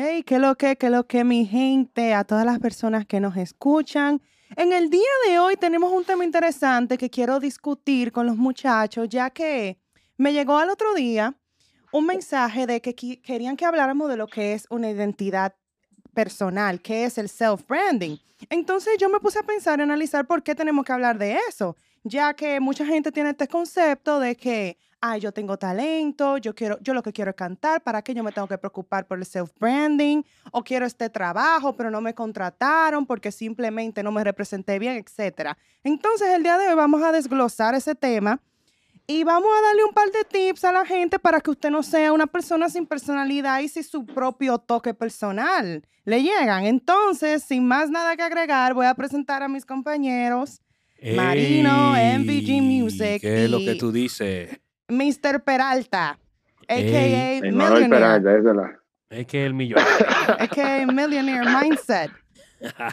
Hey, qué lo que, qué lo que, mi gente, a todas las personas que nos escuchan. En el día de hoy tenemos un tema interesante que quiero discutir con los muchachos, ya que me llegó al otro día un mensaje de que querían que habláramos de lo que es una identidad personal, que es el self-branding. Entonces yo me puse a pensar, a analizar por qué tenemos que hablar de eso, ya que mucha gente tiene este concepto de que, ay, yo tengo talento, yo quiero, yo lo que quiero es cantar, ¿para qué yo me tengo que preocupar por el self-branding? O quiero este trabajo, pero no me contrataron porque simplemente no me representé bien, etc. Entonces el día de hoy vamos a desglosar ese tema y vamos a darle un par de tips a la gente para que usted no sea una persona sin personalidad y sin su propio toque personal. Le llegan. Entonces, sin más nada que agregar, voy a presentar a mis compañeros. Marino, MVG Music. ¿Qué es lo que tú dices? Mr. Peralta, a.k.a. Millionaire. Peralta, es la... Es que el millonario. a.k.a. Millionaire Mindset.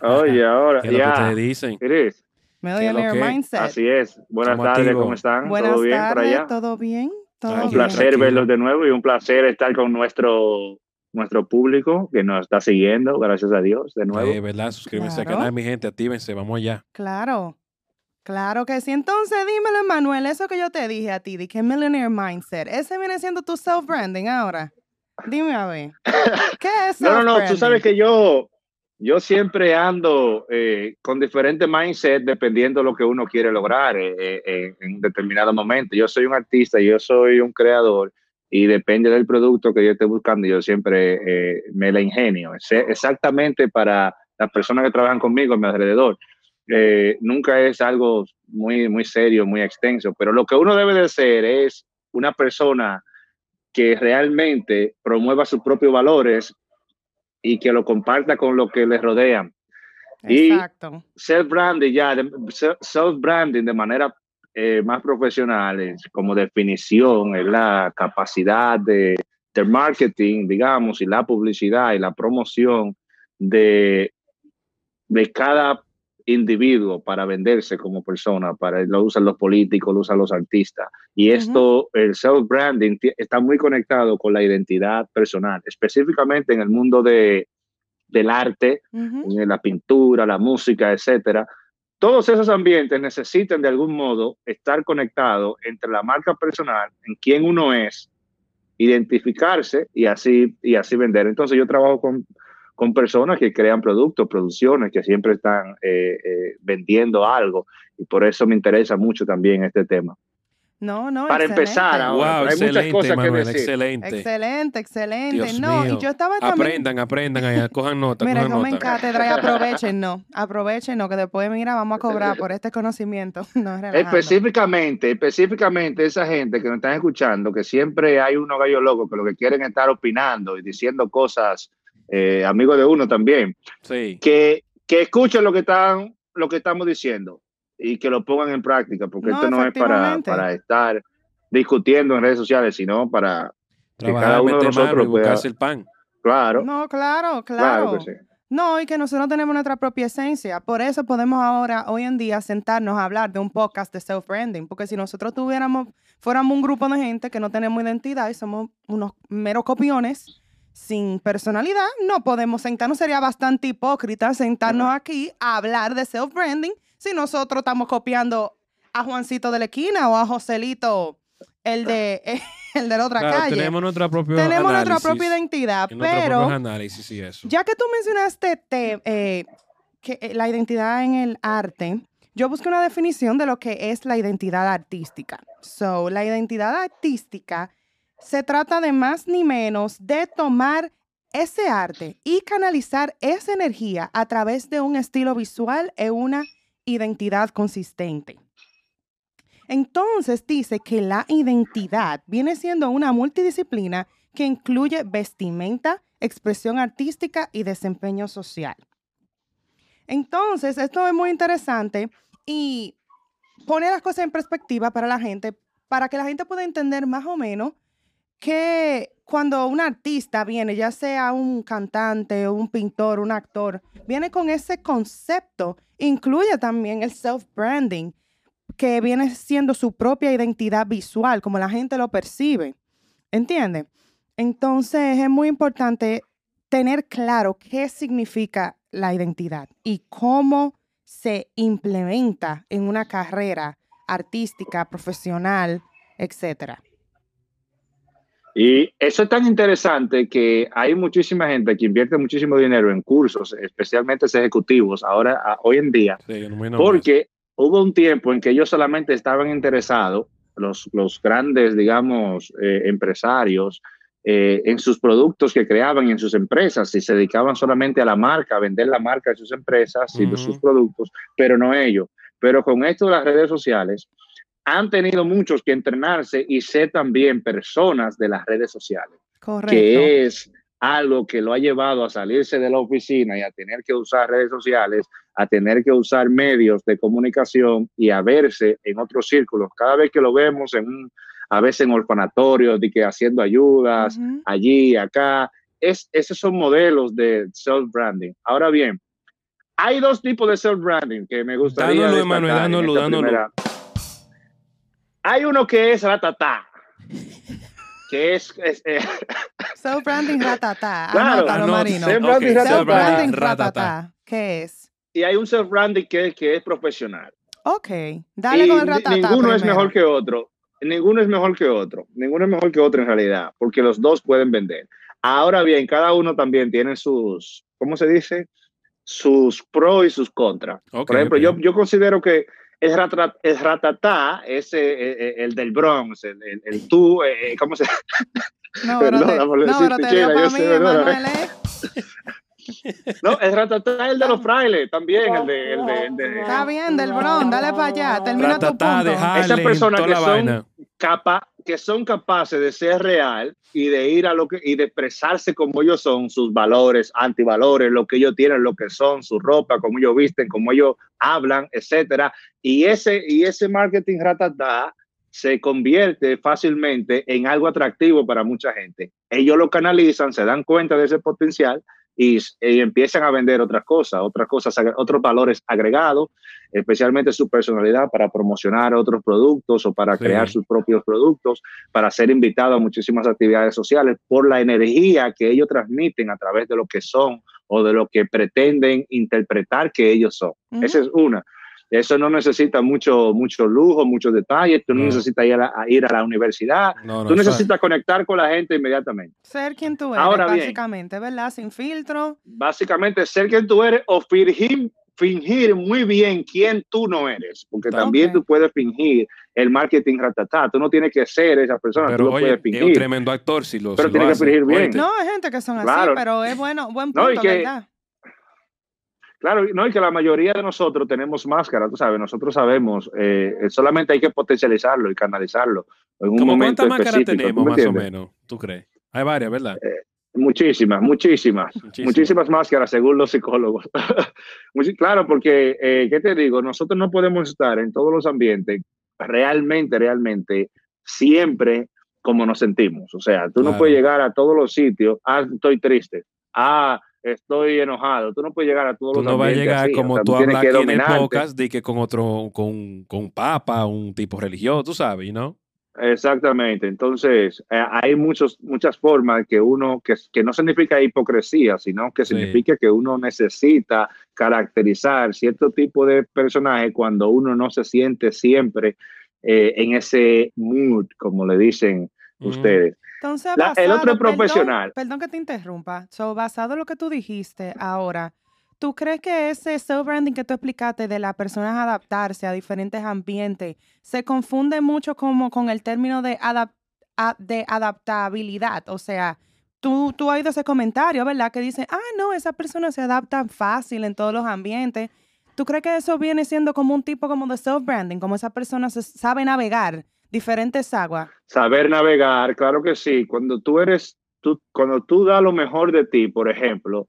Oye, ahora, ¿Qué es ya. lo que ustedes dicen? Chris, Millionaire que? Mindset. Así es. Buenas Estamos tardes, activos. ¿cómo están? Buenas ¿Todo bien por allá? ¿todo bien? ¿Todo Un bien? placer tranquilo. verlos de nuevo y un placer estar con nuestro, nuestro público que nos está siguiendo, gracias a Dios, de nuevo. Eh, ¿Verdad? Suscríbanse al Claro. canal, mi gente. Actívense. Vamos allá. Claro. Claro que sí. Entonces, dímelo, Manuel, eso que yo te dije a ti, de que Millionaire Mindset, ese viene siendo tu self-branding ahora. Dime a ver. ¿Qué es No, no, no, tú sabes que yo, yo siempre ando eh, con diferentes mindset dependiendo de lo que uno quiere lograr eh, eh, en un determinado momento. Yo soy un artista, yo soy un creador y depende del producto que yo esté buscando, yo siempre eh, me la ingenio, Sé exactamente para las personas que trabajan conmigo a mi alrededor. Eh, nunca es algo muy, muy serio, muy extenso, pero lo que uno debe de ser es una persona que realmente promueva sus propios valores y que lo comparta con lo que les rodean. y- Exacto. Self-branding ya, self-branding de manera eh, más profesional, es como definición, es la capacidad de, de marketing, digamos, y la publicidad y la promoción de, de cada individuo para venderse como persona, para lo usan los políticos, lo usan los artistas. Y esto, el self-branding, está muy conectado con la identidad personal, específicamente en el mundo de, del arte, en la pintura, la música, etcétera. Todos esos ambientes necesitan de algún modo estar conectados entre la marca personal, en quién uno es, identificarse y así, y así vender. Entonces yo trabajo con, con personas que crean productos, producciones, que siempre están eh, eh, vendiendo algo y por eso me interesa mucho también este tema. No, no. Para excelente. empezar ahora, wow, hay muchas excelente, que decir. Excelente. Excelente, excelente. Dios no, mío. y yo estaba también. Aprendan, aprendan allá. Cojan nota, Mira, cojan nota. cátedra y aprovechen, no. Aprovechen, no, que después, mira, vamos a cobrar por este conocimiento. No. Específicamente, específicamente esa gente que nos están escuchando, que siempre hay unos gallos locos que lo que quieren es estar opinando y diciendo cosas, eh, amigos de uno también, Sí. que, que escuchen lo que están, lo que estamos diciendo y que lo pongan en práctica, porque No, esto no es para, para estar discutiendo en redes sociales, sino para, Que cada uno de nosotros pueda- buscarse el pan. claro, No, claro, claro, claro. que sí. No, y que nosotros tenemos nuestra propia esencia. Por eso podemos ahora, hoy en día, sentarnos a hablar de un podcast de self-branding. Porque si nosotros tuviéramos, fuéramos un grupo de gente que no tenemos identidad y somos unos meros copiones sin personalidad, no podemos sentarnos. Sería bastante hipócrita sentarnos aquí a hablar de self-branding si nosotros estamos copiando a Juancito de la esquina o a Joselito, el de, el de la otra Claro, calle. tenemos nuestra propia Tenemos nuestra propia identidad, pero... propios análisis y eso. Ya que tú mencionaste te- eh, que, eh, la identidad en el arte, yo busqué una definición de lo que es la identidad artística. So, la identidad artística se trata de más ni menos de tomar ese arte y canalizar esa energía a través de un estilo visual e una identidad consistente. Entonces dice que la identidad viene siendo una multidisciplina que incluye vestimenta, expresión artística y desempeño social. Entonces, esto es muy interesante y pone las cosas en perspectiva para la gente, para que la gente pueda entender más o menos que cuando un artista viene, ya sea un cantante, un pintor, un actor, viene con ese concepto, incluye también el self-branding, que viene siendo su propia identidad visual, como la gente lo percibe. ¿Entiende? Entonces es muy importante tener claro qué significa la identidad y cómo se implementa en una carrera artística, profesional, etcétera. Y eso es tan interesante que hay muchísima gente que invierte muchísimo dinero en cursos, especialmente ejecutivos, ahora, hoy en día, porque hubo un tiempo en que ellos solamente estaban interesados, los, los grandes, digamos, eh, empresarios, eh, en sus productos que creaban y en sus empresas y se dedicaban solamente a la marca, a vender la marca de sus empresas y de sus productos, pero no ellos. Pero con esto de las redes sociales, han tenido muchos que entrenarse y ser también personas de las redes sociales. Correcto. Que es algo que lo ha llevado a salirse de la oficina y a tener que usar redes sociales, a tener que usar medios de comunicación y a verse en otros círculos. Cada vez que lo vemos en un a veces en orfanatorios, de que haciendo ayudas, allí, acá. Es, esos son modelos de self-branding. Ahora bien, hay dos tipos de self-branding que me gustaría dándolo, dándolo, Hay uno que es ratata, que es... Eh, self-branding ratata. Claro, self-branding ratata. ¿Qué es? Y hay un self-branding que, que es profesional. Ok, dale con el ratata. Ninguno es mejor que otro ninguno es mejor que otro, ninguno es mejor que otro en realidad, porque los dos pueden vender. Ahora bien, cada uno también tiene sus, ¿cómo se dice? Sus pros y sus contras. Por ejemplo, yo, yo considero que el, el ratatá es eh, eh, el del Bronx, el, el, tú, eh, ¿cómo se No, por no, pero te yo sé, No, el ratatá es el de los frailes también, el de, el de, el de Está bien, del Bronx, dale para allá, termina tu punto. Esas personas que son, capa, que son capaces de ser real y de ir a lo que y de expresarse como ellos son, sus valores, antivalores, lo que ellos tienen, lo que son, su ropa, cómo ellos visten, cómo ellos hablan, etcétera. Y ese y ese marketing ratatá se convierte fácilmente en algo atractivo para mucha gente. Ellos lo canalizan, se dan cuenta de ese potencial y, empiezan a vender otras cosas, otras cosas, otros valores agregados, especialmente su personalidad para promocionar otros productos o para crear sus propios productos, para ser invitados a muchísimas actividades sociales por la energía que ellos transmiten a través de lo que son o de lo que pretenden interpretar que ellos son. Esa es una. Eso no necesita mucho, mucho lujo, muchos detalles. Tú no, necesitas ir a, ir a, la universidad. tú necesitas conectar con la gente inmediatamente. Ser quien tú eres, básicamente, ¿verdad? Sin filtro. Básicamente, ser quien tú eres o fingir, fingir muy bien quién tú no eres. Porque también tú puedes fingir el marketing ratatá. Tú no tienes que ser esa persona, pero, tú lo puedes fingir. Es un tremendo actor si lo Pero tienes que fingir bien. No, hay gente que son así, pero es bueno, buen punto, ¿verdad? Claro, no, y que la mayoría de nosotros tenemos máscara, tú sabes, nosotros sabemos, eh, solamente hay que potencializarlo y canalizarlo. En un momento ¿Cuántas máscaras tenemos más o menos, tú crees? Hay varias, ¿verdad? Eh, muchísimas, muchísimas, muchísimas, máscaras según los psicólogos. claro, porque, eh, ¿qué te digo? Nosotros no podemos estar en todos los ambientes realmente, realmente, siempre como nos sentimos. O sea, tú no puedes llegar a todos los sitios, ah, estoy triste, ah, estoy enojado. Tú no puedes llegar a todos los no vas a llegar como tú, hablas aquí en el podcast de que con otro, con, con papa, un tipo religioso, tú sabes, ¿no? Exactamente. Entonces, eh, hay muchos, muchas formas que uno, que, que no significa hipocresía, sino que significa que uno necesita caracterizar cierto tipo de personaje cuando uno no se siente siempre eh, en ese mood, como le dicen ustedes. Entonces, el otro profesional. Perdón, que te interrumpa. So, basado en lo que tú dijiste ahora, ¿tú crees que ese self-branding que tú explicaste de las personas adaptarse a diferentes ambientes se confunde mucho como con el término de, de adaptabilidad? O sea, tú, tú has oído ese comentario, ¿verdad? Que dice, ah, no, esa persona se adapta fácil en todos los ambientes. ¿Tú crees que eso viene siendo como un tipo como de self-branding, como esa persona se sabe navegar diferentes aguas. Saber navegar, claro que sí. Cuando tú eres, tú, cuando tú das lo mejor de ti, por ejemplo,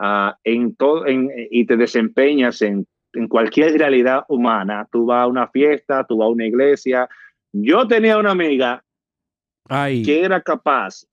uh, en todo, en, y te desempeñas en, en, cualquier realidad humana, tú vas a una fiesta, tú vas a una iglesia. Yo tenía una amiga que era capaz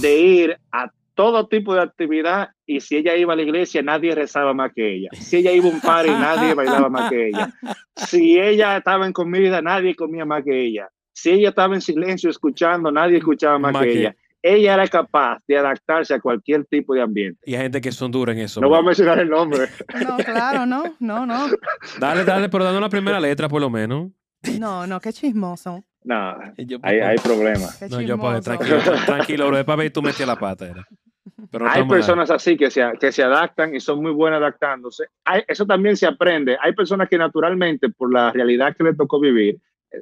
de ir a todo tipo de actividad y si ella iba a la iglesia nadie rezaba más que ella. Si ella iba a un party nadie bailaba más que ella. Si ella estaba en comida nadie comía más que ella. Si ella estaba en silencio escuchando nadie escuchaba más, que, ella. Ella era capaz de adaptarse a cualquier tipo de ambiente. Y hay gente que son duras en eso. No voy a mencionar el nombre. No, claro, no, no, no. Dale, dale, pero dando la primera letra por lo menos. No, no, qué chismoso. No, hay, hay problemas. No, yo pues, tranquilo, tranquilo, bro, para ver tú metías la pata. Era. Pero hay personas así que se, que se adaptan y son muy buenas adaptándose. Hay, eso también se aprende. Hay personas que naturalmente, por la realidad que le tocó vivir,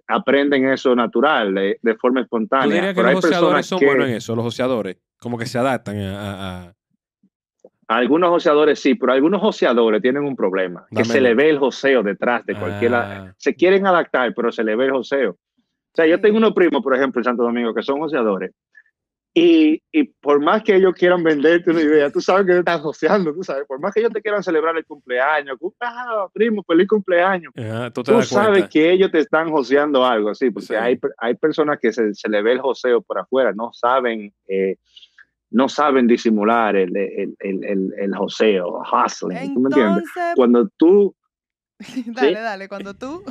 aprenden eso natural, de, forma espontánea. que los joseadores son buenos en eso, los joseadores? Como que se adaptan a, Algunos joseadores sí, pero algunos joseadores tienen un problema, que se le ve el joseo detrás de cualquiera. Ah. Se quieren adaptar, pero se le ve el joseo. O sea, yo tengo unos primos, por ejemplo, en Santo Domingo, que son joseadores, y, y, por más que ellos quieran venderte una idea, tú sabes que te están joseando, tú sabes, por más que ellos te quieran celebrar el cumpleaños, ah, primo, feliz cumpleaños, tú, sabes que ellos te están joseando algo, así, porque hay, hay personas que se, se, le ve el joseo por afuera, no saben, eh, no saben disimular el, el, el, el, joseo, hustling, ¿tú me entiendes? Cuando tú... dale, dale, cuando tú...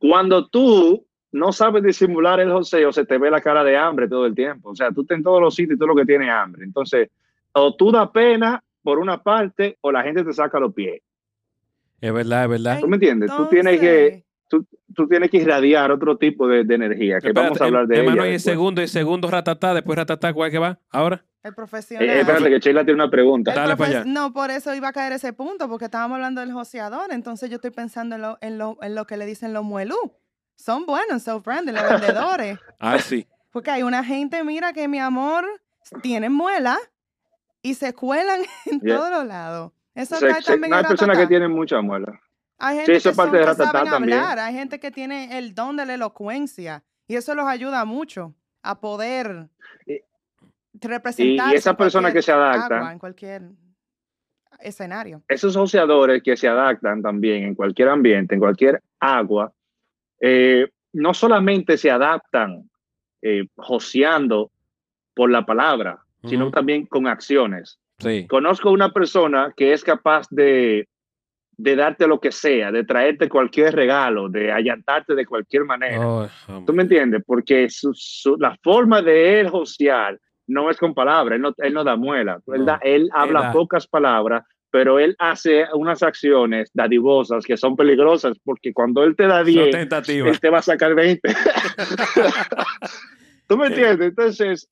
cuando tú no sabes disimular el joseo, se te ve la cara de hambre todo el tiempo. O sea, tú estás en todos los sitios y todo lo que tiene hambre. Entonces, o tú da pena por una parte o la gente te saca los pies. Es verdad, es verdad. ¿Tú me entiendes? Tú tienes que tú, tú, tienes que irradiar otro tipo de, energía, que vamos a hablar de hermano, y el segundo, el segundo ratatá, después ratatá, ¿cuál que va? ¿Ahora? El profesional. Eh, espérate, que Sheila tiene una pregunta. Dale para allá. No, por eso iba a caer ese punto, porque estábamos hablando del joseador, entonces yo estoy pensando en lo, en lo, en lo que le dicen los muelú son buenos, son friendly, los vendedores. ah, sí. Porque hay una gente, mira, que mi amor, tienen muela y se cuelan en todos los lados. Eso cae también hay personas que tienen mucha muela. Hay gente sí, eso que, parte de saben hablar, hay gente que tiene el don de la elocuencia y eso los ayuda mucho a poder representar. Y, esas personas que se adaptan en cualquier escenario. Esos asociadores que se adaptan también en cualquier ambiente, en cualquier agua, eh, no solamente se adaptan eh, joseando por la palabra, sino también con acciones. Conozco una persona que es capaz de, de, darte lo que sea, de traerte cualquier regalo, de allantarte de cualquier manera. ¿Tú me entiendes? Porque la forma de él josear no es con palabras, él no, él no da muela, él, él habla pocas palabras, pero él hace unas acciones dadivosas que son peligrosas porque cuando él te da 10, él te va a sacar 20. ¿Tú me entiendes? Entonces,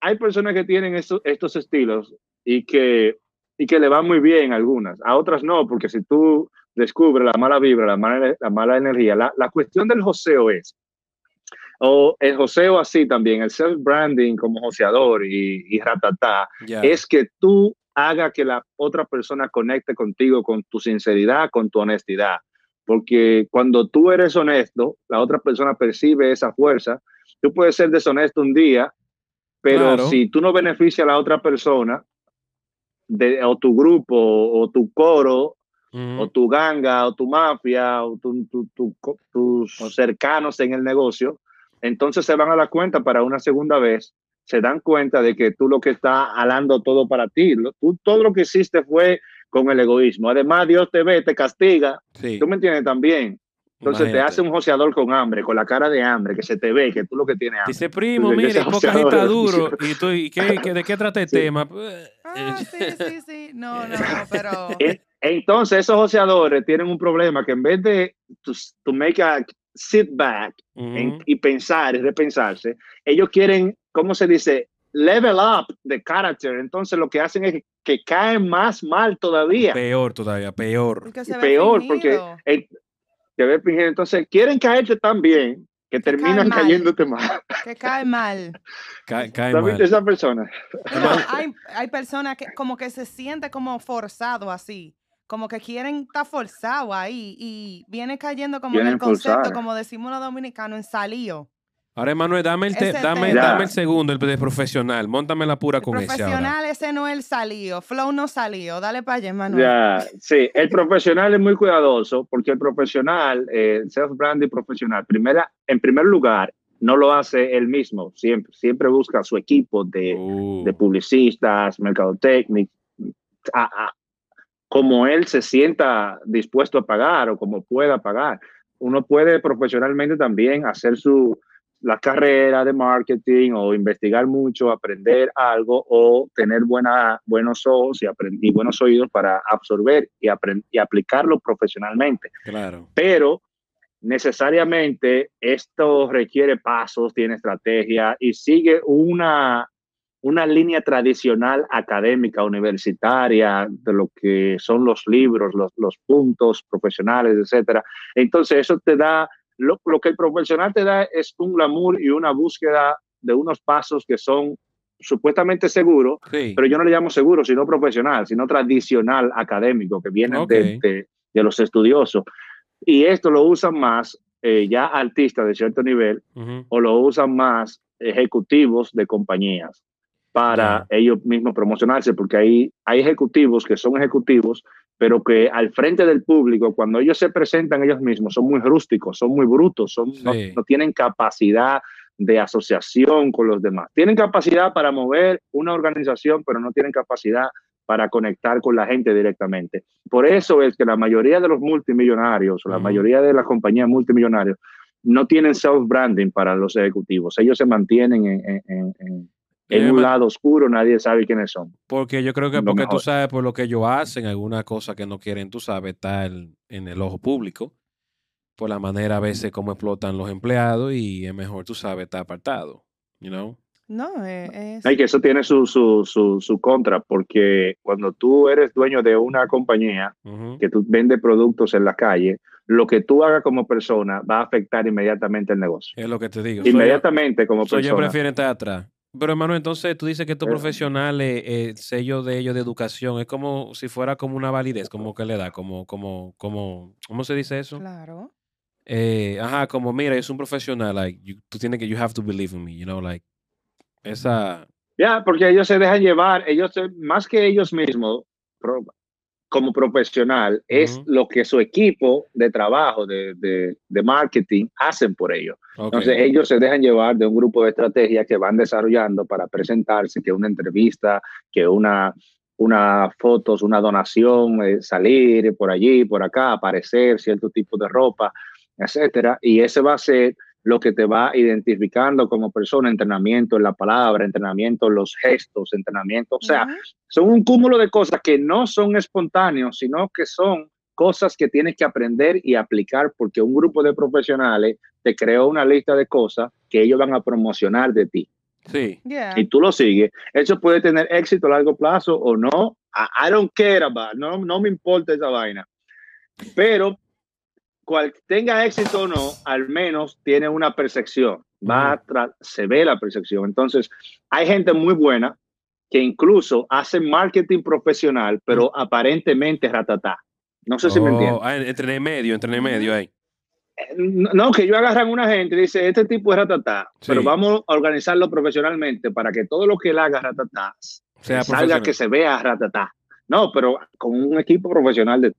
hay personas que tienen estos, estos estilos y que, y que le van muy bien algunas, a otras no, porque si tú descubres la mala vibra, la mala, la mala energía, la, la cuestión del joseo es, o el joseo así también, el self-branding como joseador y, y ratatá, es que tú haga que la otra persona conecte contigo con tu sinceridad, con tu honestidad. Porque cuando tú eres honesto, la otra persona percibe esa fuerza. Tú puedes ser deshonesto un día, pero si tú no beneficias a la otra persona, de, o tu grupo, o tu coro, o tu ganga, o tu mafia, o tus cercanos en el negocio, entonces se van a dar cuenta para una segunda vez se dan cuenta de que tú lo que estás alando todo para ti, tú todo lo que hiciste fue con el egoísmo. Además, Dios te ve, te castiga. ¿Tú me entiendes también? Entonces te hace un joseador con hambre, con la cara de hambre, que se te ve, que tú lo que tienes hambre. Dice, primo, mire, poca está duro. ¿Y, tú, y qué, de qué trata el tema? Ah, sí, sí, sí. No, no, pero... Entonces, esos joseadores tienen un problema que en vez de to, make a sit back y pensar y repensarse, ellos quieren ¿cómo se dice? Level up the character. Entonces lo que hacen es que caen más mal todavía. Peor todavía, peor. Peor, porque entonces quieren caerte tan bien que, terminan cayéndote mal. Que cae mal. cae, mal. esa persona? hay, hay personas que como que se siente como forzado así. Como que quieren estar forzado ahí y viene cayendo como en el concepto, como decimos los dominicanos, en salío. Ahora, Emanuel, dame el, dame, dame el segundo, el de profesional. Móntame la pura con ese. Profesional, ese no es el salido. Flow no salió. Dale para allá, Emanuel. Ya, sí. El profesional es muy cuidadoso porque el profesional, eh, self-branding profesional, primera, en primer lugar, no lo hace él mismo. Siempre, siempre busca su equipo de, uh. de publicistas, mercadotécnicos, como él se sienta dispuesto a pagar o como pueda pagar. Uno puede profesionalmente también hacer su la carrera de marketing o investigar mucho, aprender algo o tener buena, buenos ojos y, y buenos oídos para absorber y, y aplicarlo profesionalmente. Claro. Pero necesariamente esto requiere pasos, tiene estrategia y sigue una, una línea tradicional académica, universitaria, de lo que son los libros, los, los puntos profesionales, etcétera. Entonces, eso te da, lo, lo, que el profesional te da es un glamour y una búsqueda de unos pasos que son supuestamente seguros, sí. pero yo no le llamo seguro, sino profesional, sino tradicional académico, que viene Okay. de, de, de los estudiosos. Y esto lo usan más eh, ya artistas de cierto nivel Ujú. o lo usan más ejecutivos de compañías para ellos mismos promocionarse, porque hay, hay ejecutivos que son ejecutivos, pero que al frente del público, cuando ellos se presentan ellos mismos, son muy rústicos, son muy brutos, son, no, Sí. no tienen capacidad de asociación con los demás. Tienen capacidad para mover una organización, pero no tienen capacidad para conectar con la gente directamente. Por eso es que la mayoría de los multimillonarios o la mayoría de las compañías multimillonarias no tienen self-branding para los ejecutivos. Ellos se mantienen en, en- en- en- Eh, un lado oscuro, nadie sabe quiénes son. Porque yo creo que Lo porque tú mejor. sabes por lo que ellos hacen, alguna cosa que no quieren, tú sabes, estar en el ojo público, por la manera a veces como explotan los empleados y es mejor, tú sabes, estar apartado, you know? No, eh, es... Hay que eso tiene su, su, su, su contra, porque cuando tú eres dueño de una compañía que tú vendes productos en la calle, lo que tú hagas como persona va a afectar inmediatamente el negocio. Es lo que te digo. Inmediatamente como So, ellos persona. prefieren estar atrás. Pero hermano, entonces tú dices que estos profesionales, eh, el sello de ellos de educación, es como si fuera como una validez, como que le da, como, como, como, ¿cómo se dice eso? Claro. Eh, ajá, como mira, es un profesional, like, you- tú tienes que, you have to believe in me, you know, like, esa, Ya, porque ellos se dejan llevar, ellos, más que ellos mismos, como profesional, es lo que su equipo de trabajo, de, de, de marketing, hacen por ellos. Entonces ellos se dejan llevar de un grupo de estrategias que van desarrollando para presentarse, que una entrevista, que una, una fotos, una donación, eh, salir por allí, por acá, aparecer cierto tipo de ropa, etcétera. Y ese va a ser lo que te va identificando como persona, entrenamiento en la palabra, entrenamiento en los gestos, entrenamiento, o sea, son un cúmulo de cosas que no son espontáneos, sino que son cosas que tienes que aprender y aplicar porque un grupo de profesionales te creó una lista de cosas que ellos van a promocionar de ti sí, Yeah. y tú lo sigues. Eso puede tener éxito a largo plazo o no. I, I don't care about, no, no me importa esa vaina. Pero cual tenga éxito o no, al menos tiene una percepción. Va a se ve la percepción. Entonces, hay gente muy buena que incluso hace marketing profesional, pero aparentemente ratatá. No sé si me Oh, entiendes. ah, entre en medio, entre en medio ahí. No, no, que yo agarran una gente y dice, este tipo es ratatá, Sí. pero vamos a organizarlo profesionalmente para que todo lo que él haga ratatá Sea salga que se vea ratatá. No, pero con un equipo profesional de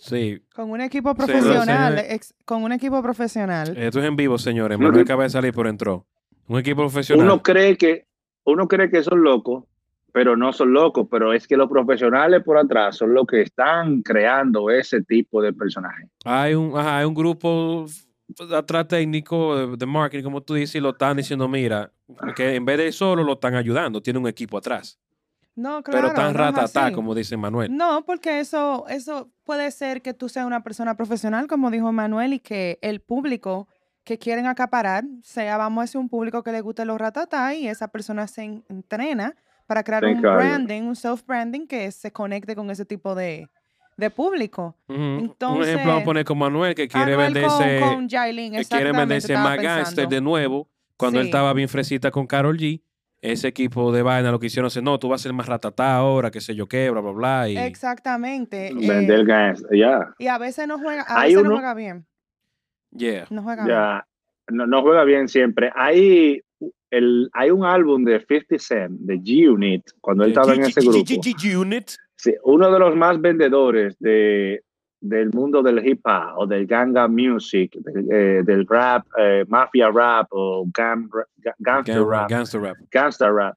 Sí, Con un equipo profesional, ex- con un equipo profesional. esto es en vivo, señores. Manuel acaba de salir, pero entró. Un equipo profesional. uno cree que uno cree que son locos, pero no son locos, pero es que los profesionales por atrás son los que están creando ese tipo de personajes. Hay un, ajá, hay un grupo atrás técnico de, de marketing, como tú dices, y lo están diciendo, mira, que en vez de solo lo están ayudando, tiene un equipo atrás. No, claro. pero tan no es ratatá, así. como dice Manuel. No, porque eso, eso puede ser que tú seas una persona profesional, como dijo Manuel, y que el público que quieren acaparar sea, vamos a decir, un público que le guste los ratatá y esa persona se en- entrena para crear Se un encarga. branding, un self-branding que se conecte con ese tipo de, de público. Ujú. un entonces- ejemplo vamos a poner con Manuel, que quiere Anuel venderse, con, con Yailin, que quiere venderse más gangster de nuevo, cuando él Sí. estaba bien fresita con Carol G. Ese equipo de vaina lo que hicieron es, no, tú vas a ser más ratatá ahora, qué sé yo qué, bla, bla, bla. Y, Exactamente. eh, Vender gas, ya, y a veces no juega, a veces uno- no juega bien. yeah. No juega bien. ya. No, no juega bien siempre. Hay, el, hay un álbum de 50 Cent, de G-Unit, cuando él estaba en ese grupo. Unit. Sí, uno de los más vendedores de, del mundo del hip hop o del ganga music, del, eh, del rap, eh, mafia rap o gang, ga- gangster Gang- rap, Gangster rap. gangster rap,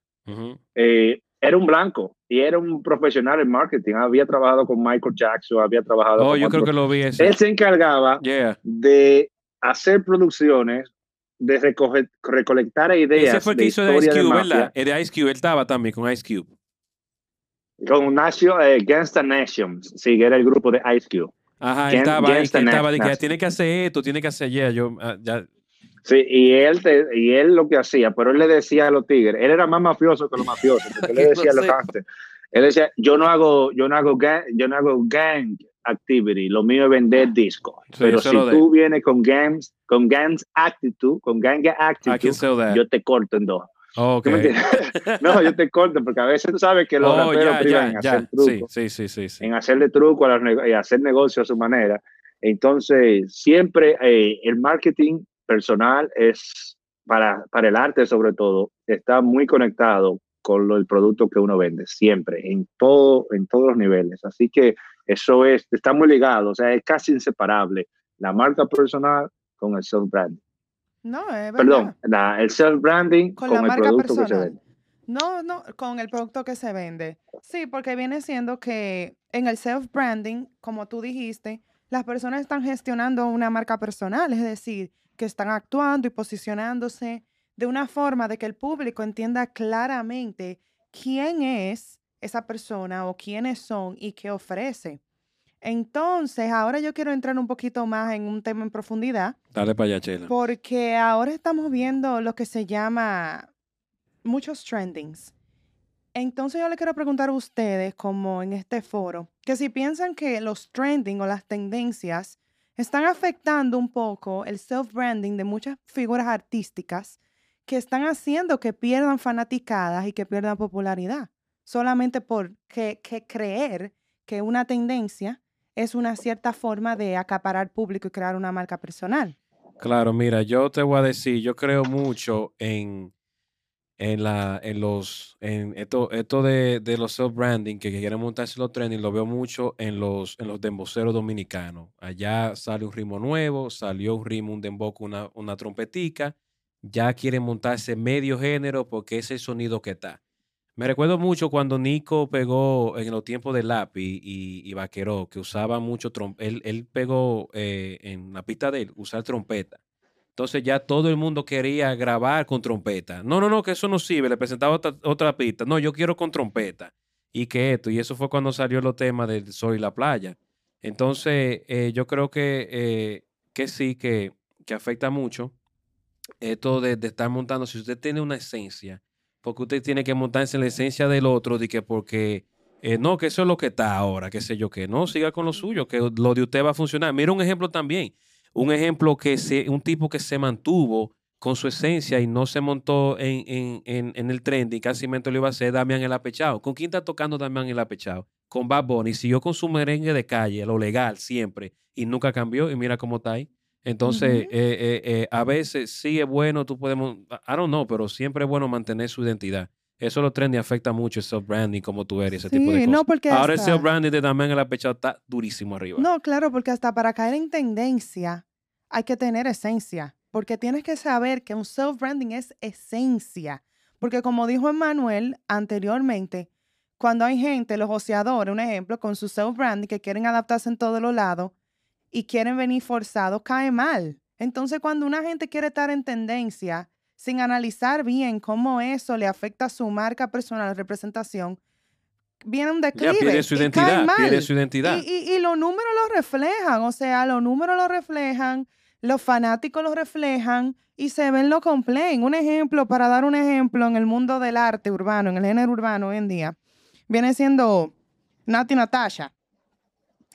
eh, era un blanco y era un profesional en marketing. Había trabajado con Michael Jackson, había trabajado Oh, con yo creo que lo vi ese. Él se encargaba Yeah. de hacer producciones de recoger, recolectar ideas. Ese fue el que de hizo de Ice Cube. ¿verdad? El de Ice Cube, él estaba también con Ice Cube. Con Nation, eh, Gangsta Nation, sí, era el grupo de Ice Cube. Ajá, Gang- estaba ahí, estaba de que Nasty. tiene que hacer esto, tiene que hacer ya, yo, ah, ya, Sí, y él, te- y él lo que hacía, pero él le decía a los tigres, él era más mafioso que los mafiosos, porque él le Que no decía a los gangsters, él decía, yo no hago, yo no hago gang, yo no hago gang activity, lo mío es vender disco. Sí, pero si lo de- tú vienes con gangs, con gangs attitude, con gang attitude, yo te corto en dos. Ok. ¿Tú me entiendes? no, yo te corto, porque a veces tú sabes que los Oh, raperos ya, privan ya, en hacer trucos sí, sí, sí, en hacerle truco a nego- y hacer negocio a su manera. Entonces, siempre eh, el marketing personal es para, para el arte sobre todo, está muy conectado con lo- el producto que uno vende, siempre, en, todo, en todos los niveles. Así que eso es, está muy ligado, o sea, es casi inseparable la marca personal con el self-branding. No, es verdad. Perdón, la- el self-branding Con con, la el marca producto que se personal. vende. No, no, con el producto que se vende. Sí, porque viene siendo que en el self-branding, como tú dijiste, las personas están gestionando una marca personal, es decir, que están actuando y posicionándose de una forma de que el público entienda claramente quién es esa persona o quiénes son y qué ofrece. Entonces, ahora yo quiero entrar un poquito más en un tema en profundidad. Dale para allá, Chela. Porque ahora estamos viendo lo que se llama muchos trendings. Entonces yo le quiero preguntar a ustedes, como en este foro, que si piensan que los trending o las tendencias están afectando un poco el self-branding de muchas figuras artísticas que están haciendo que pierdan fanaticadas y que pierdan popularidad, solamente por que, que creer que una tendencia es una cierta forma de acaparar público y crear una marca personal. Claro, mira, yo te voy a decir, yo creo mucho en, en la, en los, en esto, esto de, de los self-branding, que, que quieren montarse los trending, lo veo mucho en los, en los demboceros dominicanos. Allá sale un ritmo nuevo, salió un ritmo, un dembow una, una trompetica, ya quieren montarse medio género porque es el sonido que está. Me recuerdo mucho cuando Nico pegó en los tiempos de Lápiz y, y Vaqueró, que usaba mucho trompeta. Él, él pegó eh, en la pista de él usar trompeta. Entonces ya todo el mundo quería grabar con trompeta. No, no, no, que eso no sirve. Le presentaba otra, otra pista. No, yo quiero con trompeta. Y que esto. Y eso fue cuando salió el tema del sol y la playa. Entonces, eh, yo creo que, eh, que sí, que, que afecta mucho esto de estar montando. Si usted tiene una esencia, porque usted tiene que montarse en la esencia del otro, de que porque eh, no, que eso es lo que está ahora, qué sé yo, que no, siga con lo suyo, que lo de usted va a funcionar. Mira un ejemplo también, un ejemplo que se, un tipo que se mantuvo con su esencia y no se montó en, en, en, en el trending, casi lo iba a hacer Damián el Apechado. ¿Con quién está tocando Damián el Apechado? Con Bad Bunny, siguió con su merengue de calle, lo legal siempre, y nunca cambió, y mira cómo está ahí. Entonces, eh, eh, eh, a veces sí es bueno, tú podemos, I don't know, pero siempre es bueno mantener su identidad. Eso los trending afecta mucho el self-branding, como tú eres, ese tipo de cosas. no, porque Ahora el self-branding de Damián el Apechado está durísimo arriba. No, claro, porque hasta para caer en tendencia hay que tener esencia, porque tienes que saber que un self-branding es esencia, porque como dijo Emmanuel anteriormente, cuando hay gente, los oceadores, un ejemplo, con su self-branding que quieren adaptarse en todos los lados y quieren venir forzados, cae mal. Entonces, cuando una gente quiere estar en tendencia sin analizar bien cómo eso le afecta a su marca personal, representación, viene un declive. ya pierde su identidad, mal. pierde su identidad. Y, y- y los números lo reflejan, o sea, los números lo reflejan, los fanáticos lo reflejan y se ven lo complain. Un ejemplo, para dar un ejemplo en el mundo del arte urbano, en el género urbano hoy en día, viene siendo Nati Natasha.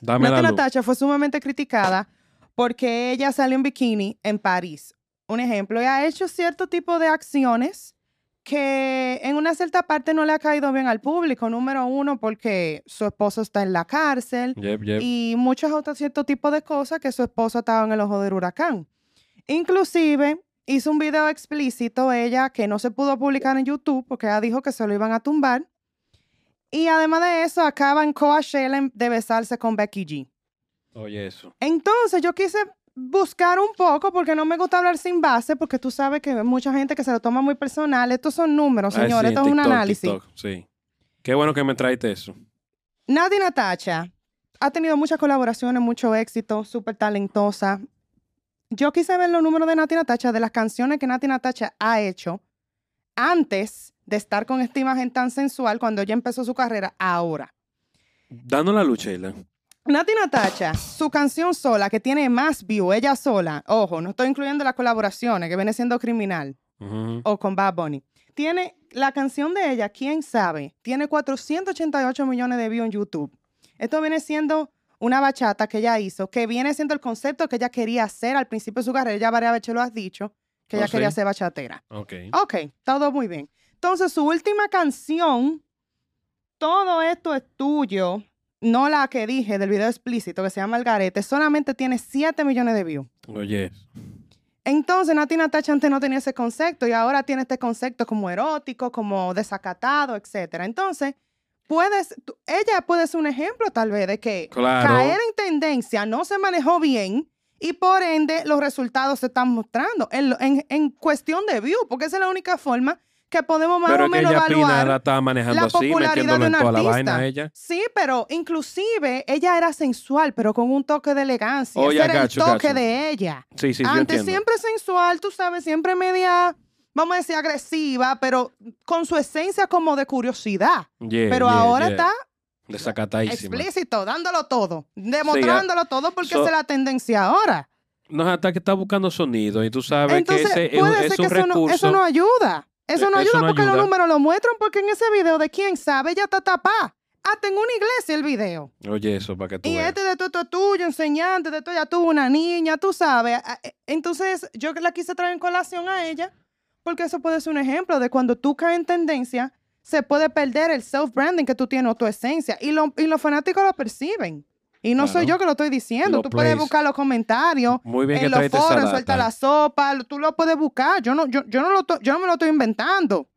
Dame Nati la fue sumamente criticada porque ella salió en bikini en París. Un ejemplo, ella ha hecho cierto tipo de acciones que en una cierta parte no le ha caído bien al público. Número uno, porque su esposo está en la cárcel Yep, yep. y muchos otros ciertos tipos de cosas que su esposo estaba en el ojo del huracán. Inclusive hizo un video explícito ella que no se pudo publicar en YouTube porque ella dijo que se lo iban a tumbar. Y además de eso, acaba en Coachella de besarse con Becky G. Oye, eso. Entonces yo quise buscar un poco porque no me gusta hablar sin base porque tú sabes que hay mucha gente que se lo toma muy personal. Estos son números, Ay, señores. sí, Esto es un análisis. TikTok, sí. Qué bueno que me traiste eso. Nati Natacha ha tenido muchas colaboraciones, mucho éxito, súper talentosa. yo quise ver los números de Nati Natacha, de las canciones que Nati Natacha ha hecho antes de estar con esta imagen tan sensual cuando ella empezó su carrera, ahora. Dando la lucha, Sheila. Nati Natacha, su canción sola, que tiene más view, ella sola, ojo, no estoy incluyendo las colaboraciones, que viene siendo criminal, o con Bad Bunny. Tiene la canción de ella, quién sabe, tiene 488 millones de views en YouTube. Esto viene siendo una bachata que ella hizo, que viene siendo el concepto que ella quería hacer al principio de su carrera. Ya varias veces lo has dicho, que Oh, ella quería sí. ser bachatera. Ok. Ok, todo muy bien. Entonces, su última canción, todo esto es tuyo, no la que dije del video explícito que se llama El Garete, solamente tiene 7 millones de views. Oye, Entonces, Nati Natacha antes no tenía ese concepto y ahora tiene este concepto como erótico, como desacatado, etcétera. Entonces, puedes, ella puede ser un ejemplo tal vez de que Claro. caer en tendencia no se manejó bien y por ende los resultados se están mostrando en, en- en cuestión de view, porque esa es la única forma que podemos más pero o es que menos ella Pina evaluar. la estaba manejando la así, metiéndolo en toda la artista. vaina a ella. Sí, pero inclusive ella era sensual, pero con un toque de elegancia. Oh, Ese ya, era el toque gacho. de ella. Sí, sí, yo Antes siempre sensual, tú sabes, siempre media, vamos a decir, agresiva, pero con su esencia como de curiosidad. Yeah, pero yeah, ahora yeah. está Desacatadísima. explícito, dándolo todo, demostrándolo todo porque So- esa es la tendencia ahora. No, hasta que está buscando sonido y tú sabes Entonces, que ese es, puede es ser un que eso no, recurso. eso no ayuda. Eso Eh, no eso ayuda no porque los números lo muestran porque en ese video de quién sabe, ella está tapada. Hasta en una iglesia el video. Oye, eso para que tú Y veas. este de todo es tuyo, enseñante, de todo ya tuvo una niña, tú sabes. Eh, Entonces, yo la quise traer en colación a ella, porque eso puede ser un ejemplo de cuando tú caes en tendencia, se puede perder el self-branding que tú tienes o tu esencia. Y, lo- y los fanáticos lo perciben. Y no soy yo que lo estoy diciendo. Tú puedes buscar los comentarios, Muy bien que en los foros, suelta la sopa, tú lo puedes buscar. Yo no, yo, yo no, lo to- yo no me lo estoy inventando.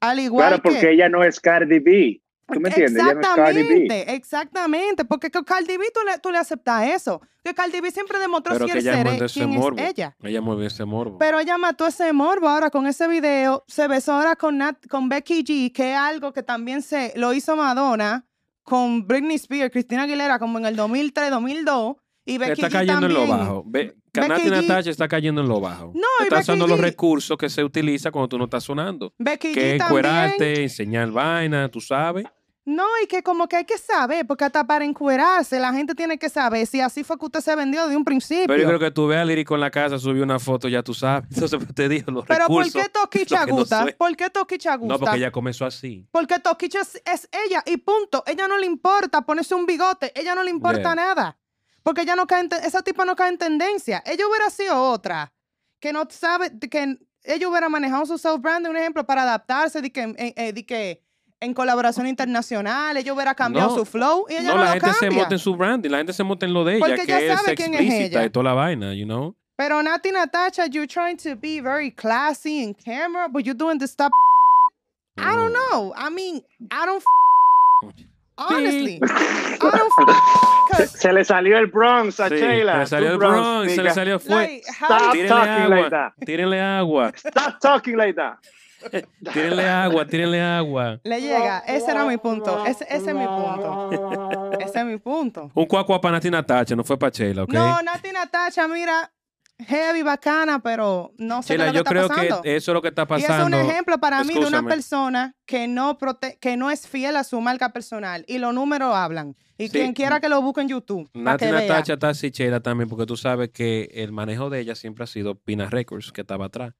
Al igual Claro, que... porque ella no es Cardi B. ¿Tú me entiendes? Ella no es Cardi B. Exactamente, exactamente. Porque con Cardi B tú le, tú le aceptas eso. Que Cardi B siempre demostró Pero que quién, ella ser- ese quién morbo. es ella. Ella mueve ese morbo. Pero ella mató ese morbo ahora con ese video. Se besó ahora con, Nat- con Becky G, que es algo que también se lo hizo Madonna con Britney Spears, Cristina Aguilera, como en el 2003, 2002. Y Becky está G cayendo en lo bajo. Ve, Becky G- Natasha está cayendo en lo bajo. No, está Becky usando los G- recursos que se utiliza cuando tú no estás sonando. Becky Que G es enseñar vaina, tú sabes. No, y que como que hay que saber, porque hasta para encuerarse la gente tiene que saber si así fue que usted se vendió de un principio. Pero yo creo que tú veas a Lírico en la casa, subió una foto, ya tú sabes. Entonces te digo los Pero ¿por qué Toquicha que no gusta? soy. ¿Por qué Toquicha gusta? No, porque ella comenzó así. Porque Toquicha es, es ella y punto. Ella no le importa ponerse un bigote. Ella no le importa Yeah. nada. Porque ella no cae en esa tipa no cae en tendencia. Ella hubiera sido otra que no sabe, que ella hubiera manejado su self-brand, un ejemplo, para adaptarse de que, en- eh, de que en colaboración internacional, ella hubiera cambiado No. su flow y ella No, no, la lo gente se cambia. monta en su branding, la gente se monta en lo de ella, Porque que ya es sabe quién es explícita ella. y toda la vaina, you know. Pero Nati Natasha, you're trying to be very classy in camera, but you're doing this stuff. I don't Mm. know. I mean, I don't. Honestly, I don't. Se, se le salió el Bronx a Sí, Sheila. se le salió el Bronx, se le salió fue. like, Stop Tírenle talking like agua, that. tírenle agua, Stop talking like that. tírenle agua, tírenle agua. le llega. Ese era mi punto. Ese, ese es mi punto. Ese es mi punto. Un cuaco para Nati Natacha, no fue para Sheila, ¿ok? No, Nati Natasha, mira, heavy, bacana, pero no sé qué Sheila, es lo que yo está creo pasando. que eso es lo que está Y pasando. es un ejemplo para mí de una persona que no, prote- que no es fiel a su marca personal y los números hablan. Y Sí. quien quiera que lo busque en YouTube. Nati. Natacha está así, Sheila también, porque tú sabes que el manejo de ella siempre ha sido Pina Records, que estaba atrás.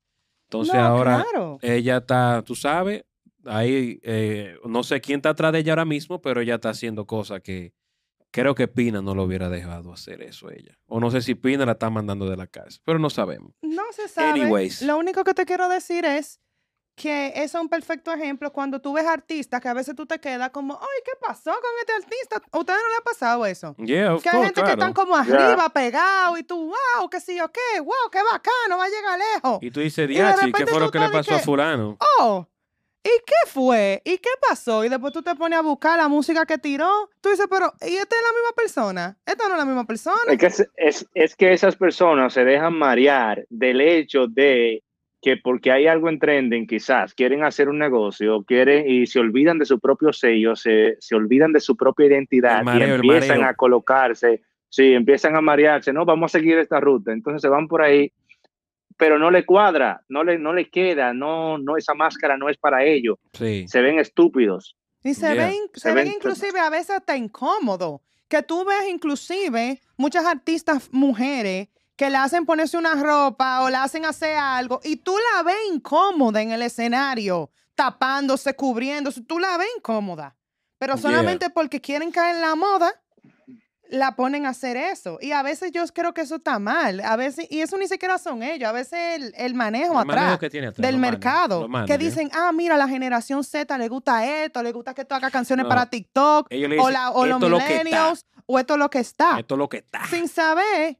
Entonces No, ahora claro. ella está, tú sabes, ahí, eh, no sé quién está atrás de ella ahora mismo, pero ella está haciendo cosas que creo que Pina no lo hubiera dejado hacer eso ella. O no sé si Pina la está mandando de la casa, pero no sabemos. No se sabe. Anyways. Lo único que te quiero decir es que eso es un perfecto ejemplo cuando tú ves artistas que a veces tú te quedas como, ay, ¿qué pasó con este artista? ¿A ustedes no le ha pasado eso? Yeah, of Que hay course, gente que están como arriba, pegados, y tú, wow, qué sí o qué, wow, qué bacano, va a llegar lejos. Y tú dices, de Diachi, ¿qué fue lo que le pasó a fulano? Oh, ¿y qué fue? ¿Y qué pasó? Y después tú te pones a buscar la música que tiró. Tú dices, pero, ¿y esta es la misma persona? Esta no es la misma persona. Es que, es, es- es que esas personas se dejan marear del hecho de que porque hay algo en trending, quizás quieren hacer un negocio, quieren y se olvidan de su propio sello, se, se olvidan de su propia identidad mareo, y empiezan a colocarse Sí, empiezan a marearse, no, vamos a seguir esta ruta. Entonces se van por ahí, pero no le cuadra, no le, no le queda, no, no, esa máscara no es para ellos. Sí. Se ven estúpidos. Y se Yeah. ven, Se se ven ven- inclusive a veces hasta incómodo. Que tú ves inclusive muchas artistas mujeres que le hacen ponerse una ropa o le hacen hacer algo y tú la ves incómoda en el escenario, tapándose, cubriéndose, tú la ves incómoda. Pero Yeah. solamente porque quieren caer en la moda, la ponen a hacer eso. Y a veces yo creo que eso está mal. A veces, y eso ni siquiera son ellos, a veces el, el manejo El atrás manejo que tiene atrás, del mercado. los que dicen, ah, mira, la generación Z le gusta esto, le gusta que tú hagas canciones No. para TikTok, le o, dicen, la- o los "Esto es lo que está". millennials, o esto es lo que está. Esto es lo que está. Sin saber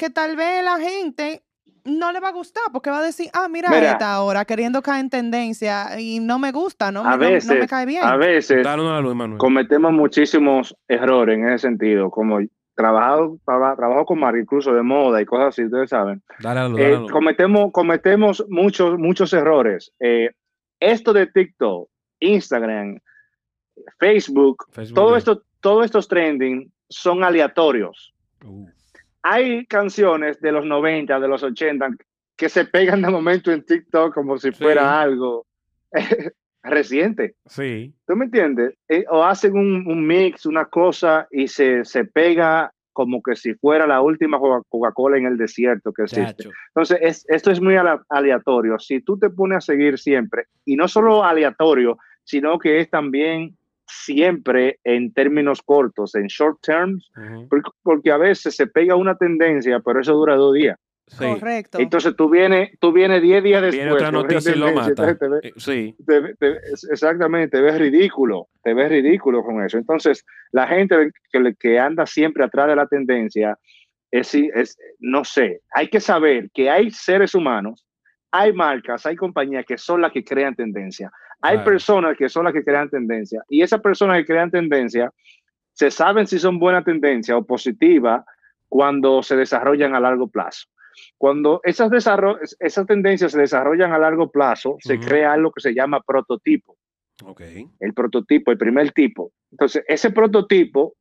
que tal vez la gente no le va a gustar, porque va a decir, ah, mira, Mira. esta ahora queriendo caer en tendencia y no me gusta, no, a me, no- veces, no me cae bien. a veces luz, cometemos muchísimos errores en ese sentido, como trabajado, traba- trabajo con marca, incluso de moda y cosas así, ustedes saben. Dale luz, Eh, dale la luz. cometemos, cometemos muchos, muchos errores. Eh, esto de TikTok, Instagram, Facebook, Facebook, todo yeah. esto, todos estos trending son aleatorios. Uh, Hay canciones de los 90, de los 80, que se pegan de momento en TikTok como si Sí. fuera algo reciente. sí. ¿Tú me entiendes? Eh, o hacen un, un mix, una cosa, y se, se pega como que si fuera la última Coca- Coca-Cola en el desierto que existe. Chacho. Entonces, es- esto es muy aleatorio. Si tú te pones a seguir siempre, y no solo aleatorio, sino que es también siempre en términos cortos, en short terms, Ujú. porque, porque a veces se pega una tendencia, pero eso dura dos días. Sí. Correcto. Entonces tú vienes tú vienes 10 días después. Viene otra noticia y lo mata. te ves- Eh, Sí. te te- es- exactamente, te ves ridículo, te ves ridículo con eso. Entonces, la gente que, que anda siempre atrás de la tendencia, es, sí- es, no sé, hay que saber que hay seres humanos, hay marcas, hay compañías que son las que crean tendencia, hay personas que son las que crean tendencia, y esas personas que crean tendencia se saben si son buena tendencia o positiva cuando se desarrollan a largo plazo. Cuando esas, esas tendencias se desarrollan a largo plazo, se crea algo que se llama prototipo, Ok. el prototipo, el primer tipo. Entonces, ese prototipo,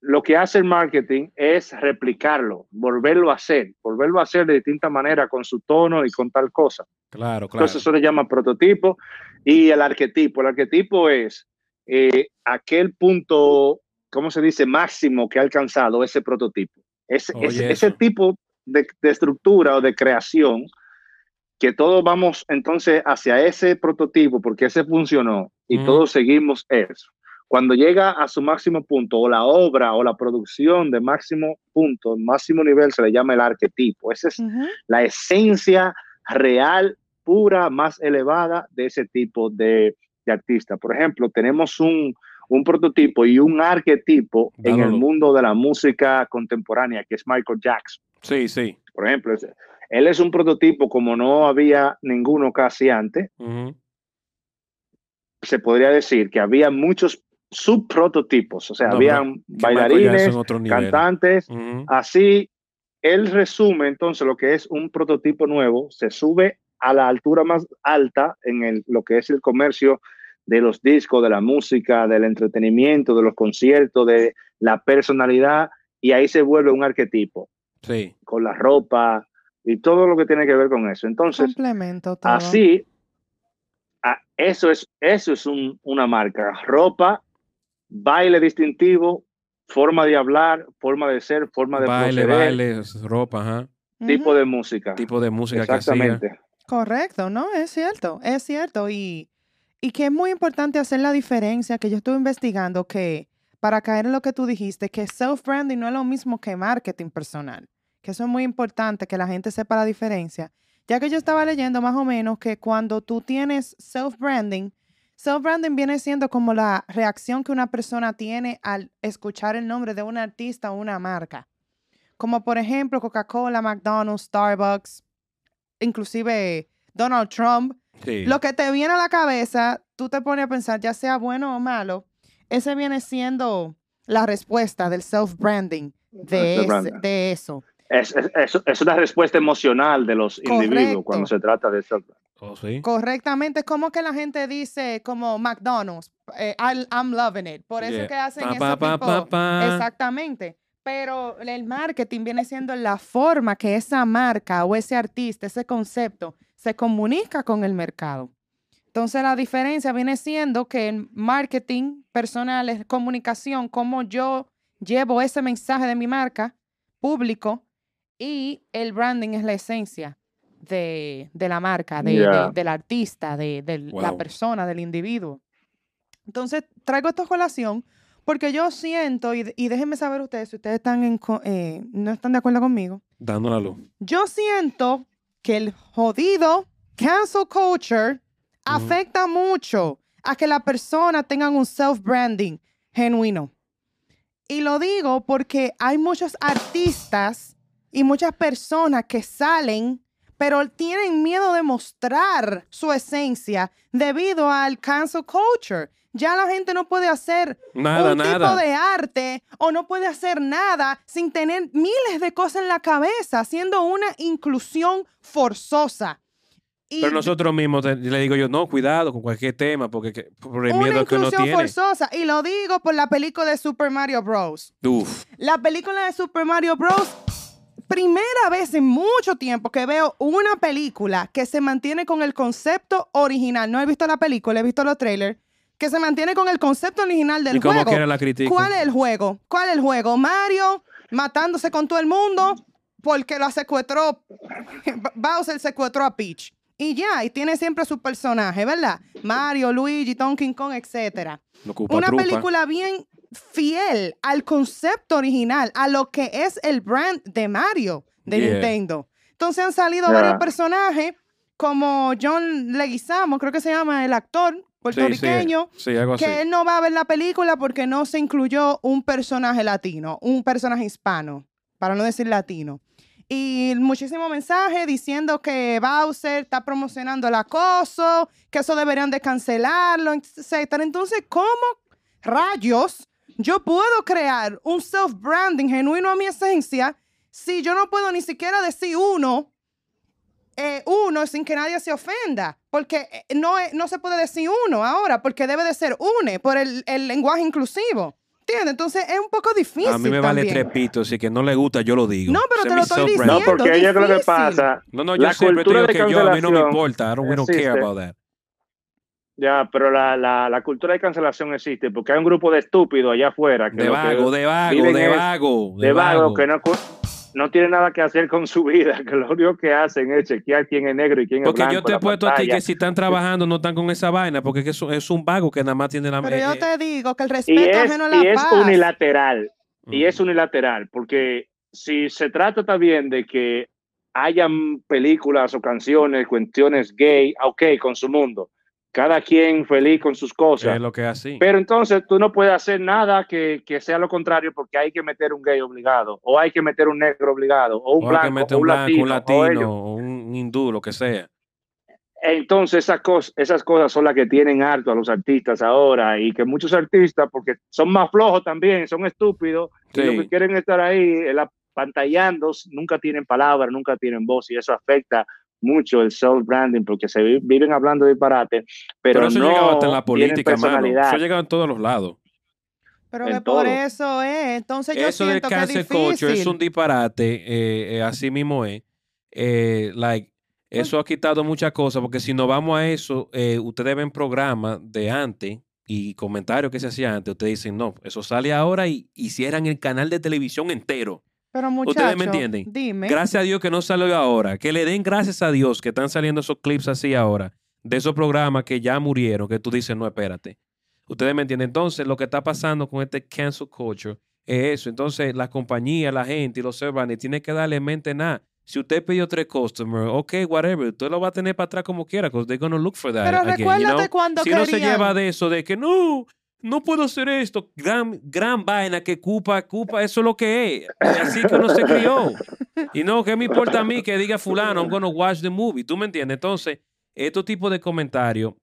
lo que hace el marketing es replicarlo, volverlo a hacer, volverlo a hacer de distinta manera, con su tono y con tal cosa. Claro, claro. Entonces, eso se llama prototipo. Y el arquetipo, el arquetipo es eh, aquel punto, ¿cómo se dice?, máximo que ha alcanzado ese prototipo. Ese, Oye, ese, tipo de, de estructura o de creación que todos vamos entonces hacia ese prototipo porque ese funcionó y todos seguimos eso. Cuando llega a su máximo punto o la obra o la producción de máximo punto, máximo nivel, se le llama el arquetipo. Esa es la esencia real, pura, más elevada de ese tipo de, de artista. Por ejemplo, tenemos un, un prototipo y un arquetipo en el mundo de la música contemporánea, que es Michael Jackson. Sí, sí. Por ejemplo, él es un prototipo como no había ninguno casi antes. Se podría decir que había muchos subprototipos, o sea, No, habían bailarines, cantantes. Así, él resume entonces lo que es un prototipo nuevo, se sube a la altura más alta en el, lo que es el comercio de los discos, de la música, del entretenimiento, de los conciertos, de la personalidad, y ahí se vuelve un arquetipo, Sí. con la ropa y todo lo que tiene que ver con eso. Entonces, todo. así, a- eso es, eso es un- una marca, ropa, baile distintivo, forma de hablar, forma de ser, forma de Baile, proceder, baile, ropa, ajá. tipo de música. Tipo de música que hacía. Exactamente. Correcto, no, es cierto, es cierto. Y, y que es muy importante hacer la diferencia, que yo estuve investigando que para caer en lo que tú dijiste, que self-branding no es lo mismo que marketing personal, que eso es muy importante, que la gente sepa la diferencia. Ya que yo estaba leyendo más o menos que cuando tú tienes self-branding, self-branding viene siendo como la reacción que una persona tiene al escuchar el nombre de un artista o una marca. Como por ejemplo Coca-Cola, McDonald's, Starbucks, inclusive Donald Trump, Sí. lo que te viene a la cabeza, tú te pones a pensar, ya sea bueno o malo, ese viene siendo la respuesta del self-branding de, Self-branding. de eso. Es, es- es- es una respuesta emocional de los individuos cuando se trata de eso. Oh, sí. Correctamente, como que la gente dice como McDonald's, eh, I- I'm loving it. Por eso Yeah. es que hacen Pa, ese pa, tipo- pa. Exactamente. Pero el marketing viene siendo la forma que esa marca o ese artista, ese concepto, se comunica con el mercado. Entonces la diferencia viene siendo que el marketing personal es comunicación, cómo yo llevo ese mensaje de mi marca público y el branding es la esencia de, de la marca, de, del artista, de, de la persona, del individuo. Entonces traigo esto a colación porque yo siento, y, y déjenme saber ustedes si ustedes están en eh, no están de acuerdo conmigo, Dando la luz. yo siento que el jodido cancel culture afecta mucho a que la persona tenga un self-branding genuino. Y lo digo porque hay muchos artistas y muchas personas que salen, pero tienen miedo de mostrar su esencia debido al cancel culture. Ya la gente no puede hacer Nada, un tipo de arte o no puede hacer nada sin tener miles de cosas en la cabeza, haciendo una inclusión forzosa. Y Pero nosotros mismos le digo yo, no, cuidado con cualquier tema, porque que- por el una miedo que uno inclusión tiene. forzosa. Y lo digo por la película de Super Mario Bros. Uf, La película de Super Mario Bros. Primera vez en mucho tiempo que veo una película que se mantiene con el concepto original. No he visto la película, he visto los trailers. Que se mantiene con el concepto original del y como juego. la. ¿Cuál es el juego? ¿Cuál es el juego? Mario matándose con todo el mundo porque la secuestró. Bowser secuestró a Peach. Y ya, y tiene siempre su personaje, ¿verdad? Mario, Luigi, Donkey Kong, ocupa Una trupa. película bien fiel al concepto original, a lo que es el brand de Mario de Yeah. Nintendo. Entonces han salido varios personajes como John Leguizamo, creo que se llama el actor Sí, sí, puertorriqueño, Sí, algo así. que él no va a ver la película porque no se incluyó un personaje latino, un personaje hispano, para no decir latino. Y muchísimo mensaje diciendo que Bowser está promocionando el acoso, que eso deberían de cancelarlo, etcétera. Entonces, ¿cómo rayos yo puedo crear un self-branding genuino a mi esencia si yo no puedo ni siquiera decir uno eh, uno sin que nadie se ofenda, porque eh, no, no se puede decir uno ahora, porque debe de ser une por el, el lenguaje inclusivo. ¿Entiendes? Entonces es un poco difícil. A mí me vale tres pitos y que no le gusta, yo lo digo. No, pero te lo estoy self-branding. No, diciendo, porque ella creo que pasa. No, no, yo La te cultura digo de que yo, a mí no me importa. I don't, we don't care about that. Ya, pero la, la, la cultura de cancelación existe porque hay un grupo de estúpidos allá afuera que De que vago, de vago, de es vago, de vago que no, tiene nada que hacer con su vida, que lo único que hacen es chequear quién es negro y quién es Porque blanco. yo te he puesto a ti que si están trabajando no están con esa vaina, porque es, es un- es un vago que nada más tiene la Pero eh, yo eh, te digo que el y respeto es, ajeno a la y es paz. unilateral. Y mm. es unilateral, porque si se trata también de que hayan películas o canciones, cuestiones gay, ok, con su mundo. Cada quien feliz con sus cosas. es lo que es así. Pero entonces tú no puedes hacer nada que, que sea lo contrario porque hay que meter un gay obligado, o hay que meter un negro obligado, o un o hay que blanco, meter o un un blanco, latino, un latino, o un hindú, lo que sea. Entonces esas, cosas, esas cosas son las que tienen harto a los artistas ahora y que muchos artistas, porque son más flojos también, son estúpidos, y Sí. lo que quieren estar ahí la, pantallando, nunca tienen palabra, nunca tienen voz y eso afecta mucho el self branding porque se vi- viven hablando disparate, pero, Pero, eso no llegaba hasta en la tienen política, mano. personalidad. Eso llegaba en todos los lados. Pero que por eso es. Entonces yo eso del siento que es difícil. culture es un disparate, eh, eh, así mismo es. Eh, like, eso ha quitado muchas cosas, porque si nos vamos a eso, eh, ustedes ven programas de antes y comentarios que se hacían antes, ustedes dicen, no, eso sale ahora y, y cierran el canal de televisión entero. Pero ¿Ustedes muchachos, me entienden? dime. Gracias a Dios que no salió ahora. Que le den gracias a Dios que están saliendo esos clips así ahora. De esos programas que ya murieron, que tú dices, no, espérate. Ustedes me entienden. Entonces, lo que está pasando con este cancel culture es eso. Entonces, la compañía, la gente y los servants tienen que darle en mente nada. Si usted pidió tres customers, ok, whatever, usted lo va a tener para atrás como quiera, because they're gonna look for that. Pero again, you recuérdate know? cuando si no se querían- lleva de eso, de que no, no puedo hacer esto, gran, gran vaina que cupa, cupa, eso es lo que es. Así que uno se crió. Y no, ¿qué me importa a mí que diga fulano, I'm gonna watch the movie? ¿Tú me entiendes? Entonces, estos tipos de comentarios,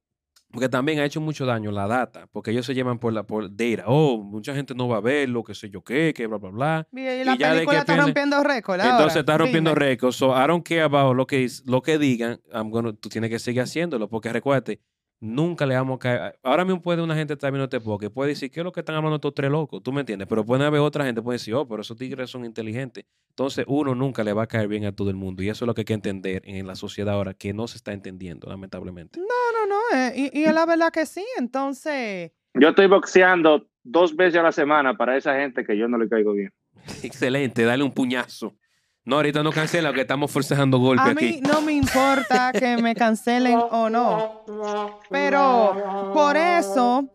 porque también ha hecho mucho daño la data, porque ellos se llevan por la por data. Oh, mucha gente no va a verlo, qué sé yo qué, que bla, bla, bla. Y la y ya de película está rompiendo récord. ahora. Entonces está rompiendo récords. So I don't care about lo que, lo que digan. I'm gonna- tú tienes que seguir haciéndolo. Porque recuérdate nunca le vamos a caer. Ahora mismo puede una gente estar viendo este podcast, puede decir, ¿qué es lo que están hablando estos tres locos? ¿Tú me entiendes? Pero puede haber otra gente, puede decir, oh, pero esos tigres son inteligentes. Entonces, uno nunca le va a caer bien a todo el mundo. Y eso es lo que hay que entender en la sociedad ahora, que no se está entendiendo, lamentablemente. No, no, no. eh, y, y es la verdad que sí. Entonces, Yo estoy boxeando dos veces a la semana para esa gente que yo no le caigo bien. Excelente, dale un puñazo. No, ahorita no cancela, que estamos forcejando golpe a mí aquí. no me importa que me cancelen o no. Pero por eso,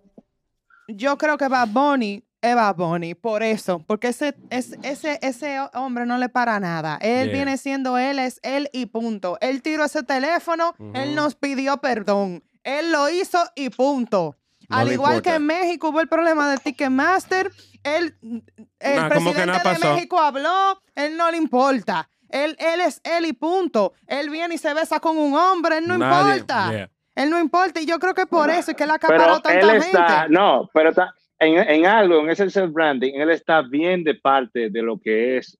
yo creo que Bad Bunny es Bad Bunny. Por eso. Porque ese, es- ese, ese hombre no le para nada. Él Yeah. viene siendo él, es él y punto. Él tiró ese teléfono, él nos pidió perdón. Él lo hizo y punto. No Al igual que en México hubo el problema del Ticketmaster, él, el Nah, que presidente de pasó. México habló, él no le importa. Él, él es él y punto. Él viene y se besa con un hombre, él no Nadie- importa. yeah. Él no importa. Y yo creo que por eso es que él Pero acaparó tanta él gente. no, pero está en, en algo, en ese self-branding, él está bien de parte de lo que es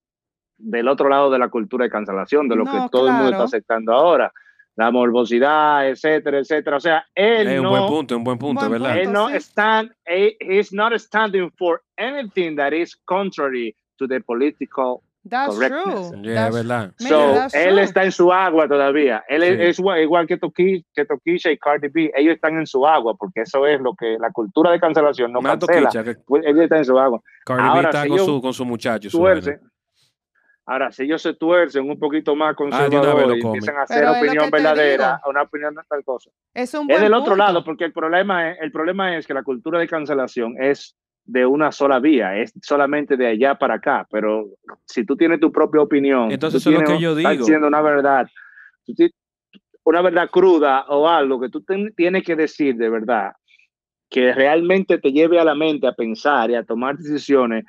del otro lado de la cultura de cancelación, de lo No, que todo el mundo está aceptando ahora. La morbosidad, etcétera, etcétera. O sea, él Es un no, buen punto, un buen punto, Buen ¿verdad? punto. él no sí. stand, he- he's not standing for anything that is contrary to the political That's correctness. true. Yeah, That's- verdad. Mira, So, that's él true. está en su agua todavía. Él es- Sí. es igual, igual que, Toki, que Tokisha y Cardi B. Ellos están en su agua porque eso es lo que la cultura de cancelación no Más cancela. toquicha que ellos están en su agua. Cardi B Ahora, está si con, yo su, con su muchacho. su. Ahora, si ellos se tuercen un poquito más Ah, conservadores lo y empiezan a hacer Pero opinión verdadera, a una opinión de tal cosa. Es un Es del otro punto. lado, porque el problema, es, el problema es que la cultura de cancelación es de una sola vía, es solamente de allá para acá. Pero si tú tienes tu propia opinión, Entonces tú eso es lo tienes- que yo estás digo. diciendo una verdad, una verdad cruda o algo que tú ten- tienes que decir de verdad, que realmente te lleve a la mente a pensar y a tomar decisiones.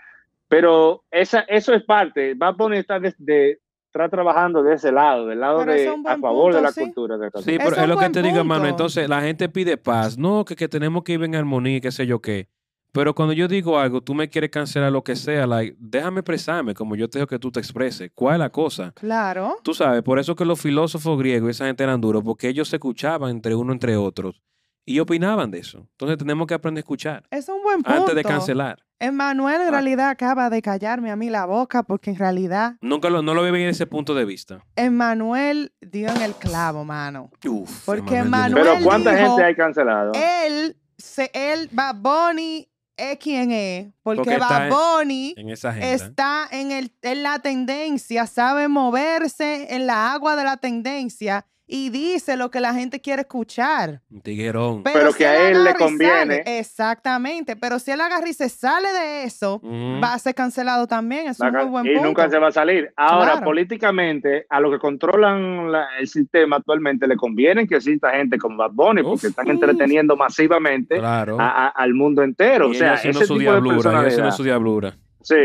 Pero esa, eso es parte, va a poner estar de, de- está trabajando de ese lado, del lado de a favor de punto, la sí. cultura de Sí, pero Es es lo que te digo, hermano. punto. Entonces, la gente pide paz. No, que, que tenemos que ir en armonía qué sé yo qué. Pero cuando yo digo algo, tú me quieres cancelar lo que sea, like, déjame expresarme como yo te digo que tú te expreses. ¿Cuál es la cosa? Claro. Tú sabes, por eso que los filósofos griegos y esa gente eran duros, porque ellos se escuchaban entre uno entre otros y opinaban de eso. Entonces tenemos que aprender a escuchar Es un buen punto. antes de cancelar. Emmanuel Ah. en realidad acaba de callarme a mí la boca porque en realidad Nunca lo, no lo veo bien desde ese punto de vista. Emmanuel dio en el clavo, mano. Uf, Porque Emanuel, Manuel Pero ¿cuánta dijo- gente hay cancelado? Él, se, él, Bad Bunny es quien es, porque, Porque Bad en- Bunny en está en, el, en la tendencia, sabe moverse en la agua de la tendencia y dice lo que la gente quiere escuchar. Un tiguerón. Pero que a él le conviene. sale- exactamente, pero si él agarra y se sale de eso, va a ser cancelado también. Es un muy buen y punto. nunca se va a salir. Ahora, Claro. políticamente, a los que controlan la- el sistema actualmente le conviene que exista gente como Bad Bunny, Uf. porque están entreteniendo masivamente Claro. a- a- al mundo entero. Y o sea, ese su tipo de personalidad. su diablura. Sí,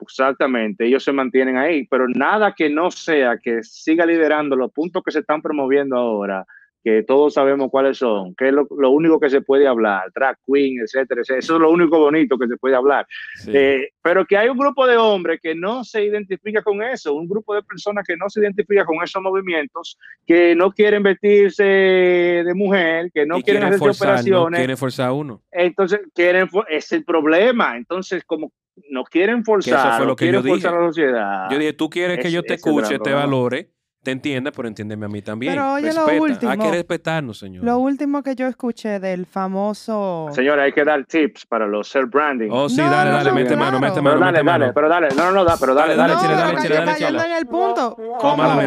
exactamente. Ellos se mantienen ahí, pero nada que no sea que siga liderando los puntos que se están promoviendo ahora, que todos sabemos cuáles son, que es lo, lo único que se puede hablar, drag queen, etcétera, etcétera. Eso es lo único bonito que se puede hablar. Sí. Eh, pero que hay un grupo de hombres que no se identifica con eso, un grupo de personas que no se identifica con esos movimientos, que no quieren vestirse de mujer, que no Y quieren hacer forzar, no operaciones, quieren forzar uno. entonces quieren, es el problema, entonces como no quieren forzar, fue no lo que quieren yo forzar dije. a la sociedad. Yo dije, tú quieres que yo te escuche, te valore, te entienda, pero entiéndeme a mí también. Pero oye, lo Respeta. último. Hay que respetarnos, señor. Lo último que yo escuché del famoso... Señora, hay que dar tips para los self-branding. Oh, sí, No, dale, no, dale, no, mete claro. mano, mete pero mano, dale, mete dale, mano. pero dale, no, no, no, da, pero dale, Dale, dale, no, chile, chile, dale, pero chile, dale, chile. en el punto.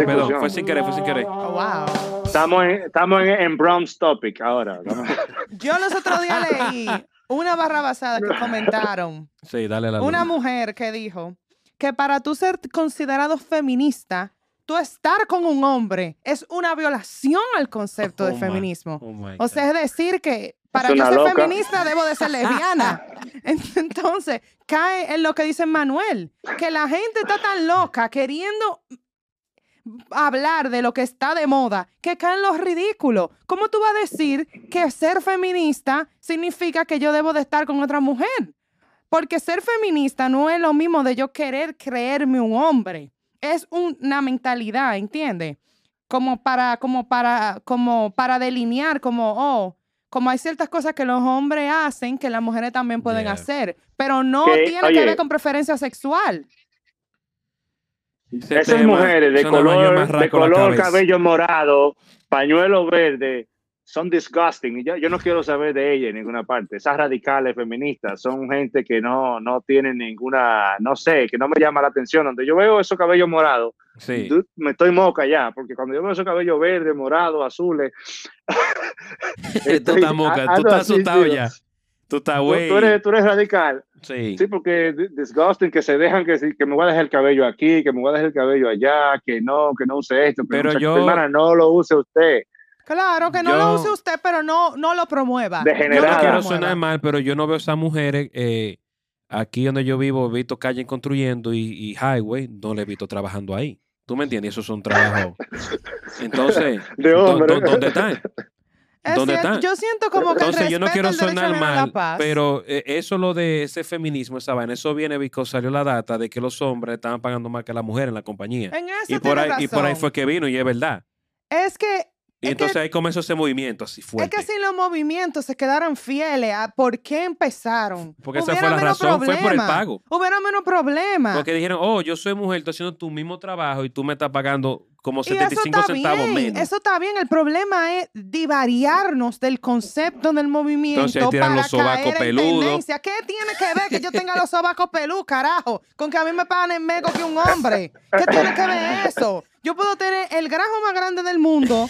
Perdón. Fue sin querer, fue sin querer. Oh, wow. Estamos en, estamos en, en Brown's Topic ahora. ¿no? Yo los otros días leí una barra basada que comentaron. Sí, dale la Una mujer que dijo que para tú ser considerado feminista, tú estar con un hombre es una violación al concepto Oh, de my- feminismo. oh, O sea, es decir que para yo ser loca. feminista debo de ser lesbiana. Entonces, cae en lo que dice Manuel, que la gente está tan loca queriendo hablar de lo que está de moda, que caen los ridículos. ¿Cómo tú vas a decir que ser feminista significa que yo debo de estar con otra mujer? Porque ser feminista no es lo mismo de yo querer creerme un hombre. Es una mentalidad, ¿entiendes? Como para, como para, como para delinear, como, oh, como hay ciertas cosas que los hombres hacen que las mujeres también pueden Yeah. hacer, pero no tiene que ver con preferencia sexual. Ese Esas tema, mujeres de color, de color cabello morado, pañuelo verde, son disgusting. Yo, yo no quiero saber de ella en ninguna parte. Esas radicales feministas son gente que no, no tienen ninguna, no sé, que no me llama la atención. Donde yo veo esos cabellos morados, Sí. me estoy moca ya, porque cuando yo veo esos cabellos verdes, morados, azules. tú estás moca, tú estás asustado ya. Tú estás Tú, güey. tú eres, tú eres radical. Sí. Sí, porque di- disgusting, que se dejan que, sí, que me voy a dejar el cabello aquí, que me voy a dejar el cabello allá, que no, que no use esto. que Pero no yo- Hermana, no lo use usted. Claro, que no Yo- lo use usted, pero no, no lo promueva. Yo Degenerada. lo No quiero sonar mal, pero yo no veo esas mujeres eh, aquí donde yo vivo, he visto calle construyendo y, y highway, no le he visto trabajando ahí. ¿Tú me entiendes? Esos son trabajos. Entonces, De ¿dó- hombre. dó- ¿dónde están? Es ¿Dónde cierto? Yo siento como que el Entonces yo no quiero sonar mal, pero eh, eso lo de ese feminismo, esa vaina, eso viene porque salió la data de que los hombres estaban pagando más que las mujeres en la compañía. En eso Y por, ahí, y por ahí fue que vino y es verdad. Es que Y Es entonces que- ahí comenzó ese movimiento así Es fuerte. que si los movimientos se quedaran fieles a por qué empezaron. Porque esa fue la razón, fue por el pago. Hubiera menos problema. Porque dijeron, oh, yo soy mujer, estoy haciendo tu mismo trabajo y tú me estás pagando como y eso 75 está centavos bien, menos. eso está bien. El problema es divariarnos del concepto del movimiento Entonces ahí tiran para los sobacos peludos. ¿Qué tiene que ver que yo tenga los sobacos peludos, carajo? Con que a mí me pagan en meco que un hombre. ¿Qué tiene que ver eso? Yo puedo tener el grajo más grande del mundo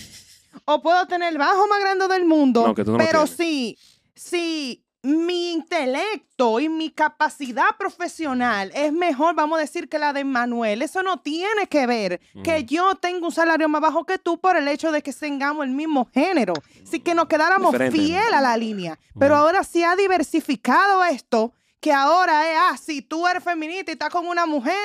o puedo tener el bajo más grande del mundo, No, que tú no lo pero sí, sí, mi intelecto y mi capacidad profesional es mejor, vamos a decir, que la de Manuel. Eso no tiene que ver que yo tengo un salario más bajo que tú por el hecho de que tengamos el mismo género. Sí que nos quedáramos Diferente, fiel a la línea. Pero ahora sí ha diversificado esto, que ahora es, ah, si tú eres feminista y estás con una mujer,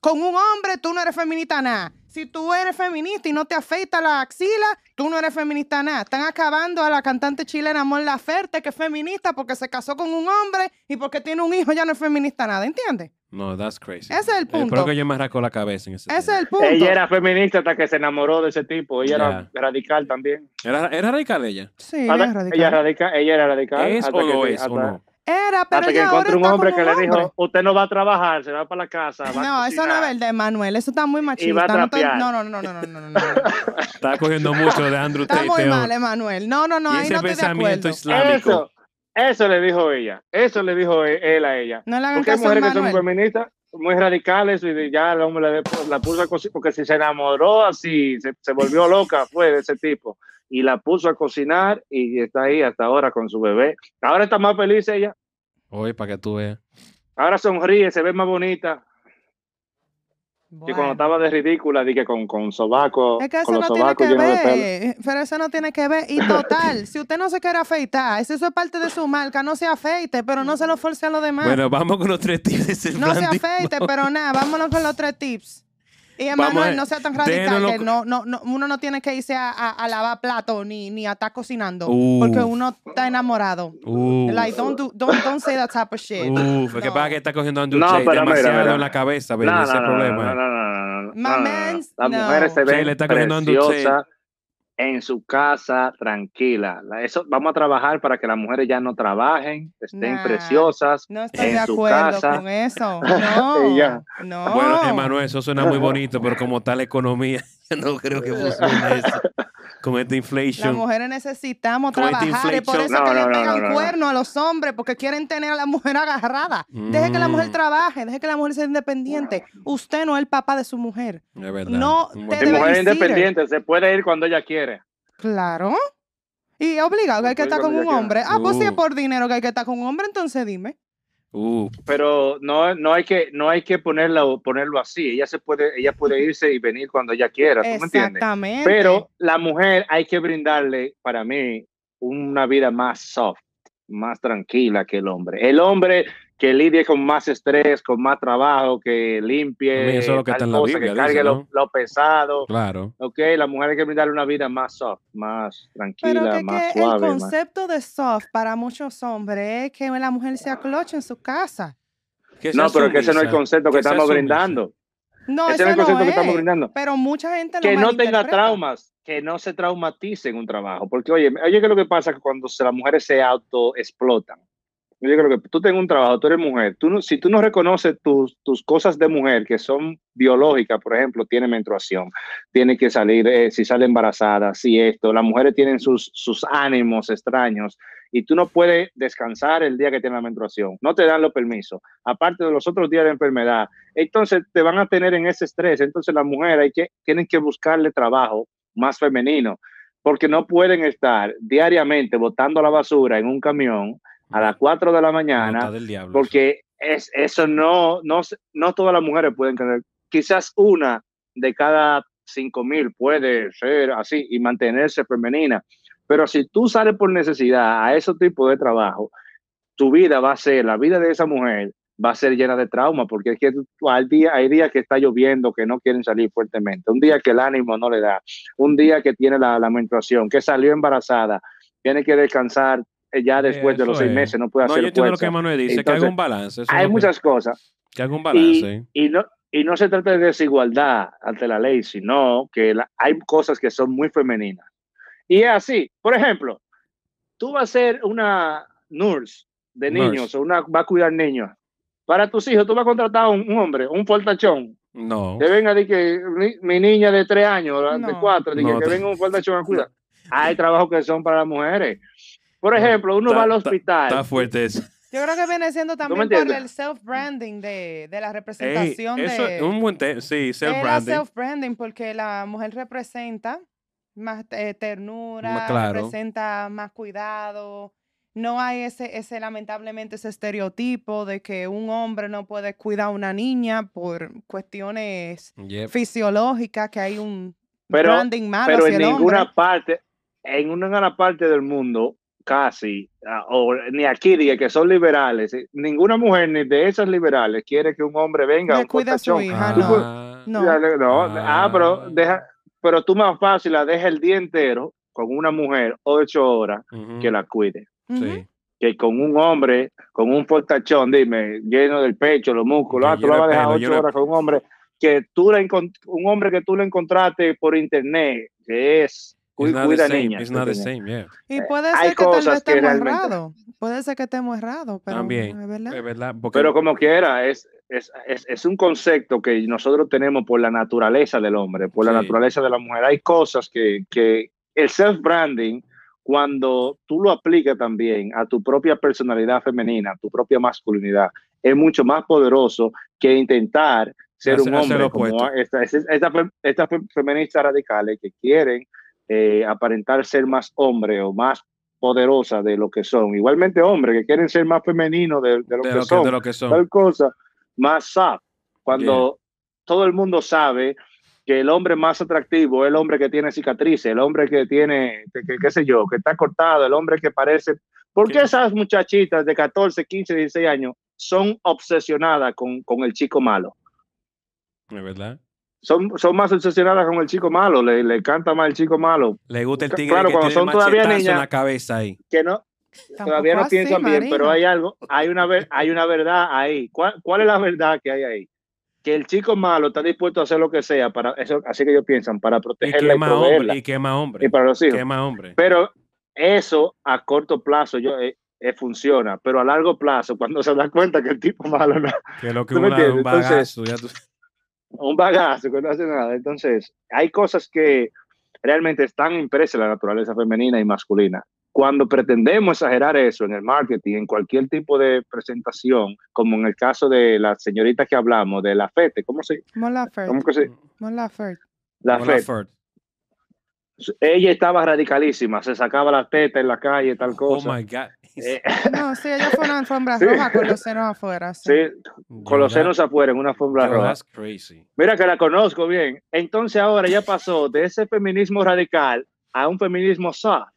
con un hombre, tú no eres feminista nada. Si tú eres feminista y no te afeitas la axila, tú no eres feminista nada. Están acabando a la cantante chilena Mon Laferte, que es feminista porque se casó con un hombre y porque tiene un hijo ya no es feminista nada, ¿entiendes? No, that's crazy. Ese es el Eh, Creo punto. que yo me arrancó la cabeza en ese Ese es el punto. Ella era feminista hasta que se enamoró de ese tipo. Ella era radical también. ¿Era, ¿Era radical ella? Sí, Hasta- es radical. Ella, radical, ella era radical. ¿Es hasta o no que, es o hasta- no? Era, pero hasta que encontró un está hombre que le un dijo, hombre. usted no va a trabajar, se va para la casa. va a No, eso no cocinar". es verdad, Manuel. Eso está muy machista. va a no, estoy- no, no, no, no, no, no, no, no. Estaba cogiendo mucho de Andrew Está Tate. muy mal, Emanuel. No, no, no, y ahí ese no estoy de pensamiento acuerdo. islámico. Eso, eso le dijo ella. Eso le dijo e- él a ella. No le hagan Porque hay caso a mujeres que son feministas, muy radicales, y ya el hombre le- la puso a cocinar, porque si se enamoró así, se, se volvió loca, fue de ese tipo, y la puso a cocinar y está ahí hasta ahora con su bebé. Ahora está más feliz ella, Oye, para que tú veas. ahora sonríe, se ve más bonita que cuando Bueno. estaba de ridícula, dije con, con sobaco, Es que eso con los no tiene que ver, pero eso no tiene que ver. Y total, si usted no se quiere afeitar, si eso es parte de su marca, no se afeite, pero no se lo force a los demás. Bueno, vamos con los tres tips no se afeite, pero nada, vámonos con los tres tips. Y ver, no sea tan radical, que no, no, no, uno no tiene que irse a, a- a lavar plato ni, ni a estar cocinando, Uf. porque uno está enamorado. Uf, Like, don't, do, don't, don't say that type of shit. uf, que No. pasa que está cogiendo Andrew No, pero mira, demasiado mira. en la cabeza, baby, No, ese no, problema. no, no, no, no, no, My no, Las mujeres se ven preciosas en su casa, tranquila. La- Eso, vamos a trabajar para que las mujeres ya no trabajen, estén Nah. preciosas. No estoy en de su acuerdo casa. con eso. No. Ya. No. Bueno, Emanuel, eso suena muy bonito, pero como tal economía, yo no creo que funcione eso. Con esta Las inflation. mujeres necesitamos Con trabajar. Es por eso. No, que no, le pegan no, no, no. cuernos a los hombres, porque quieren tener a la mujer agarrada. Deje que la mujer Mm. trabaje, deje que la mujer sea independiente. Usted no es el papá de su mujer. Es verdad. No te debe mujer independiente, se puede ir cuando ella quiere. Claro. Y obligado que hay que estar con un hombre. Ah, pues si es Uh. por dinero que hay que estar con un hombre, entonces dime. Uh, Pero no, no hay que, no hay que ponerlo, ponerlo así. Ella se puede, ella puede irse y venir cuando ella quiera, ¿tú me entiendes? Exactamente. Pero la mujer hay que brindarle, para mí, una vida más soft, más tranquila que el hombre. El hombre que lidie con más estrés, con más trabajo, que limpie, eso es lo que está en la cosa, Biblia, que cargue dice, lo, ¿no? lo pesado. claro. Ok, la mujer hay que brindarle una vida más soft, más Pero tranquila, que, más que el suave. más- concepto de soft para muchos hombres es que la mujer se acloche en su casa. Que No, sea pero que ese no es el concepto que que sea estamos brindando. No, Ese no es el no concepto que es. estamos brindando. Pero mucha gente lo Que no tenga traumas, que no se traumatice en un trabajo. Porque, oye, oye, ¿qué es lo que pasa cuando las mujeres se auto-explotan? Yo creo que tú tengas un trabajo, tú eres mujer, tú no, si tú no reconoces tus, tus cosas de mujer que son biológicas, por ejemplo, tiene menstruación, tiene que salir, eh, si sale embarazada, si esto, las mujeres tienen sus, sus ánimos extraños y tú no puedes descansar el día que tiene la menstruación, no te dan los permisos, aparte de los otros días de enfermedad, entonces te van a tener en ese estrés, entonces las mujeres hay que, tienen que buscarle trabajo más femenino, porque no pueden estar diariamente botando la basura en un camión a las 4 de la mañana, porque es, eso no, no, no todas las mujeres pueden tener. Quizás una de cada 5 mil puede ser así y mantenerse femenina. Pero si tú sales por necesidad a ese tipo de trabajo, tu vida va a ser, la vida de esa mujer va a ser llena de trauma, porque es que al día, hay días que está lloviendo, que no quieren salir fuertemente, un día que el ánimo no le da, un día que tiene la, la menstruación, que salió embarazada, tiene que descansar ya después de los seis meses no puede hacer yo entiendo lo que Manuel dice, que haga un balance. hay muchas cosas. Que haga un balance. Y, no, y no se trata de desigualdad ante la ley, sino que hay cosas que son muy femeninas. Y es así. Por ejemplo, tú vas a ser una nurse de niños o una va a cuidar niños. Para tus hijos, tú vas a contratar a un, hombre, un fortachón. No. Que venga de que mi, niña de tres años, de cuatro, de que, venga un fortachón a cuidar. Hay trabajos que son para las mujeres. Por ejemplo, uno va al hospital. Está fuerte eso. Yo creo que viene siendo también por el self-branding de, de, la representación eso de... Es un buen sí, self-branding. self-branding porque la mujer representa más eh, ternura, representa más cuidado. No hay ese, ese, lamentablemente, ese estereotipo de que un hombre no puede cuidar a una niña por cuestiones fisiológicas, que hay un branding malo Pero en ninguna parte, en una parte del mundo, casi, ah, o ni aquí diga que son liberales, eh, ninguna mujer ni de esas liberales quiere que un hombre venga a un cuida su hija, no. no. Ah, pero ah. deja, pero tú más fácil la dejas el día entero con una mujer ocho horas que la cuide. Que con un hombre, con un fortachón, dime, lleno del pecho, los músculos, ah, tú la vas a dejar ocho horas con un hombre que tú le un hombre que tú le encontraste por internet, que es cuida niñas. Y puede ser que tal vez esté muy errado. Puede ser que esté muy errado, pero También, es verdad. Es verdad Pero como quiera, es, es, es, es, un concepto que nosotros tenemos por la naturaleza del hombre, por la naturaleza de la mujer. Hay cosas que, que el self-branding, cuando tú lo aplicas también a tu propia personalidad femenina, a tu propia masculinidad, es mucho más poderoso que intentar ser un hombre como estas esta, esta feministas radicales que quieren eh, aparentar ser más hombre o más poderosa de lo que son. Igualmente hombres que quieren ser más femeninos de, lo, que son, que son. Tal cosa, más soft. Cuando todo el mundo sabe que el hombre más atractivo es el hombre que tiene cicatrices, el hombre que tiene, que, qué sé yo, que está cortado, el hombre que parece... ¿Por qué esas muchachitas de 14, 15, 16 años son obsesionadas con, con el chico malo? ¿Es verdad? Son, son más obsesionadas con el chico malo, le, le canta más el chico malo. Le gusta el tigre claro, que cuando son todavía niñas en la cabeza ahí. Que no, todavía no piensan bien, pero hay algo, hay una, hay una verdad ahí. ¿Cuál, ¿Cuál es la verdad que hay ahí? Que el chico malo está dispuesto a hacer lo que sea para eso, así que ellos piensan, para protegerla y, y hombre, y quema hombre. Y para los hijos. Quema hombre. Pero eso a corto plazo yo eh, eh, funciona, pero a largo plazo, cuando se da cuenta que el tipo malo no. Que lo que un bagazo, ya tú un bagazo que no hace nada. Entonces, hay cosas que realmente están impresas en la naturaleza femenina y masculina. Cuando pretendemos exagerar eso en el marketing, en cualquier tipo de presentación, como en el caso de la señorita que hablamos, de la FETE, ¿cómo se llama? ¿Cómo que se La FETE ella estaba radicalísima, se sacaba la teta en la calle, tal oh cosa. Oh my God. Eh, no, sí, ella fue una alfombra roja con los senos afuera. Sí, con los senos afuera en una alfombra roja. Mira que la conozco bien. Entonces ahora ya pasó de ese feminismo radical a un feminismo soft.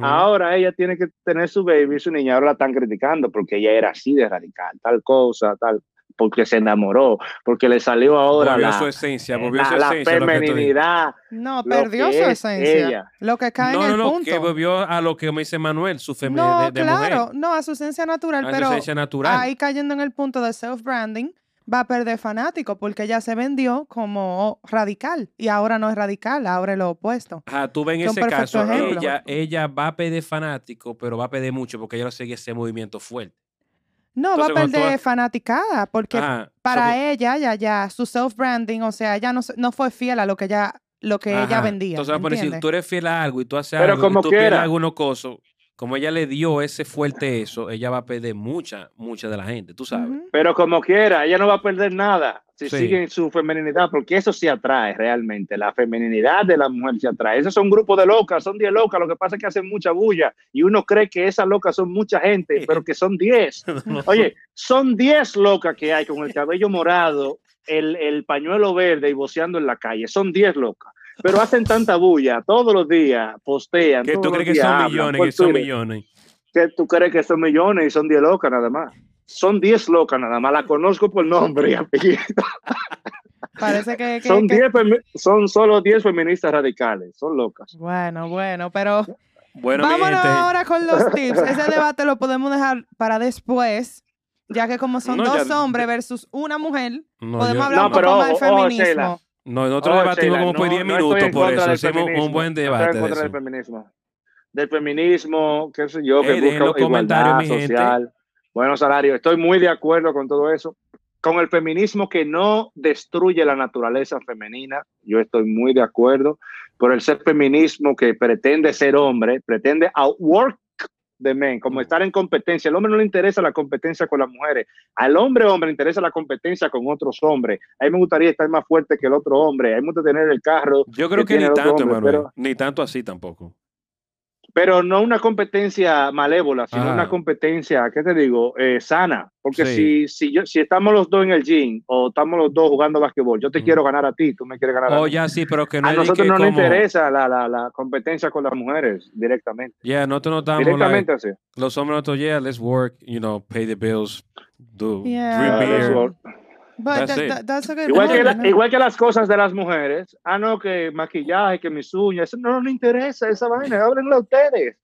Ahora ella tiene que tener su baby, su niña, ahora la están criticando porque ella era así de radical, tal cosa, tal porque se enamoró, porque le salió ahora la, su esencia, volvió su esencia, feminidad. No, perdió su esencia. Lo que cae en el no, punto. que volvió a lo que me dice Manuel, su feminidad no, claro, No, a su esencia natural, a pero su esencia natural. ahí cayendo en el punto de self-branding, va a perder fanáticos porque ella se vendió como radical y ahora no es radical, ahora es lo opuesto. Ah, tú ves en ese caso, ejemplo. ella, ella va a perder fanáticos, pero va a perder mucho porque ella no sigue ese movimiento fuerte. No, Entonces, va a perder has- fanaticada porque Ajá, para so- ella, ya, ya, su self-branding, o sea, ella no, se- no fue fiel a lo que ella, lo que ella vendía. Entonces, va a poner, si tú eres fiel a algo y tú haces Pero algo como y tú quiera. algunos cosas, como ella le dio ese fuerte eso, ella va a perder mucha, mucha de la gente, tú sabes. Pero como quiera, ella no va a perder nada si Sí. sigue en su femeninidad, porque eso sí atrae realmente. La femeninidad de la mujer se atrae. Esos son grupos de locas, son 10 locas. Lo que pasa es que hacen mucha bulla y uno cree que esas locas son mucha gente, pero que son 10. Oye, son 10 locas que hay con el cabello morado, el, el pañuelo verde y voceando en la calle. Son 10 locas. Pero hacen tanta bulla todos los días, postean. que tú todos los crees que días son hablan millones, por que son Twitter millones. que tú crees que son millones y son 10 locas nada más. Son 10 locas nada más. La conozco por nombre y apellido. Parece que... que- Son, que- 10 femi- son solo 10 feministas radicales. Son locas. Bueno, bueno, pero Bueno, vámonos gente, ahora con los tips. Ese debate lo podemos dejar para después, ya que como son No, dos ya- hombres versus una mujer, no, podemos yo- hablar No, un poco pero más del feminismo. No, nosotros Oh, debatimos Sheila, como por no- 10 no minutos por eso. del Hicimos un buen No estoy debate en de contra del eso. feminismo. Del feminismo, qué sé yo, que dejen busca los igualdad mi gente. social, buenos salarios. Estoy muy de acuerdo con todo eso. Con el feminismo que no destruye la naturaleza femenina, yo estoy muy de acuerdo. Por el ser feminismo que pretende ser hombre, pretende outwork the men, como estar en competencia. Al hombre no le interesa la competencia con las mujeres. Al hombre, hombre, le interesa la competencia con otros hombres. A mí me gustaría estar más fuerte que el otro hombre. A mí me gusta tener el carro Yo creo que ni el tanto, hombre, Emanuel. pero- Ni tanto así tampoco. Pero no una competencia malévola, sino Ah. una competencia, ¿qué te digo? Eh, sana. Porque Sí. si, si, yo, si estamos los dos en el gym o estamos los dos jugando basquetbol, yo te Ujú. quiero ganar a ti, tú me quieres ganar a Oh, mí. ya sí, pero que no a nosotros que no nos como- interesa la, la, la competencia con las mujeres directamente. Ya, nosotros no estamos Directamente like, así. los hombres nosotros, yeah, let's work, you know, pay the bills, do, Yeah. drink Ah, beer. let's work. But That's that- it. that- that's a good Igual, que la- ¿no? igual que las cosas de las mujeres. Ah, no, que maquillaje, que mis uñas. Eso no nos interesa esa vaina. Háblenlo ustedes.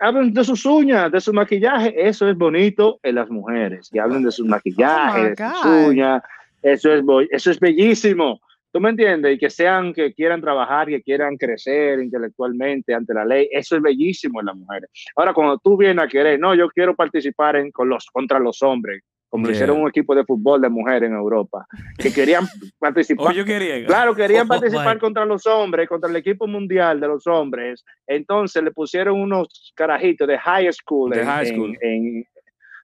Hablen de sus uñas, de su maquillaje. Eso es bonito en las mujeres. Y hablen de sus maquillajes, Oh de sus uñas. Eso es, eso es bellísimo. ¿Tú me entiendes? Y que sean, que quieran trabajar, que quieran crecer intelectualmente ante la ley. Eso es bellísimo en las mujeres. Ahora, cuando tú vienes a querer, no, yo quiero participar en, con los, contra los hombres, como Yeah. hicieron un equipo de fútbol de mujeres en Europa, que querían participar. Oh, yo quería. Claro, querían Oh, participar contra los hombres, contra el equipo mundial de los hombres. Entonces le pusieron unos carajitos de high school, De en- high school. en-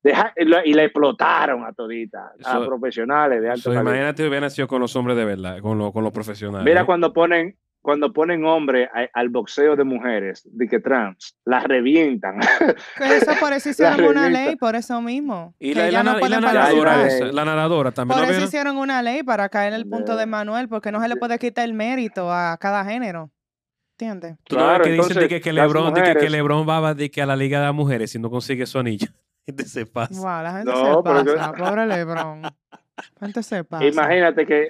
de hi- y la- le explotaron a toditas, a profesionales de alto So, imagínate hubiera nacido con los hombres de verdad, con, lo- con los profesionales. Mira ¿eh? cuando ponen cuando ponen hombre a- al boxeo de mujeres, de que trans, las revientan. Eso por eso hicieron una ley, por eso mismo. Y la, y la, no y la nadadora, esa, la nadadora también. Por ¿no eso vieron? hicieron una ley para caer en el punto de Manuel, porque no se le puede quitar el mérito a cada género. ¿Entiendes? Claro, que dicen de entonces, que, que Lebron, de que, que mujeres- Lebron va de que a la Liga de las Mujeres si no consigue su anillo. Gente se pasa. Wow, la gente No, se pasa. Pobre Lebron. Imagínate que,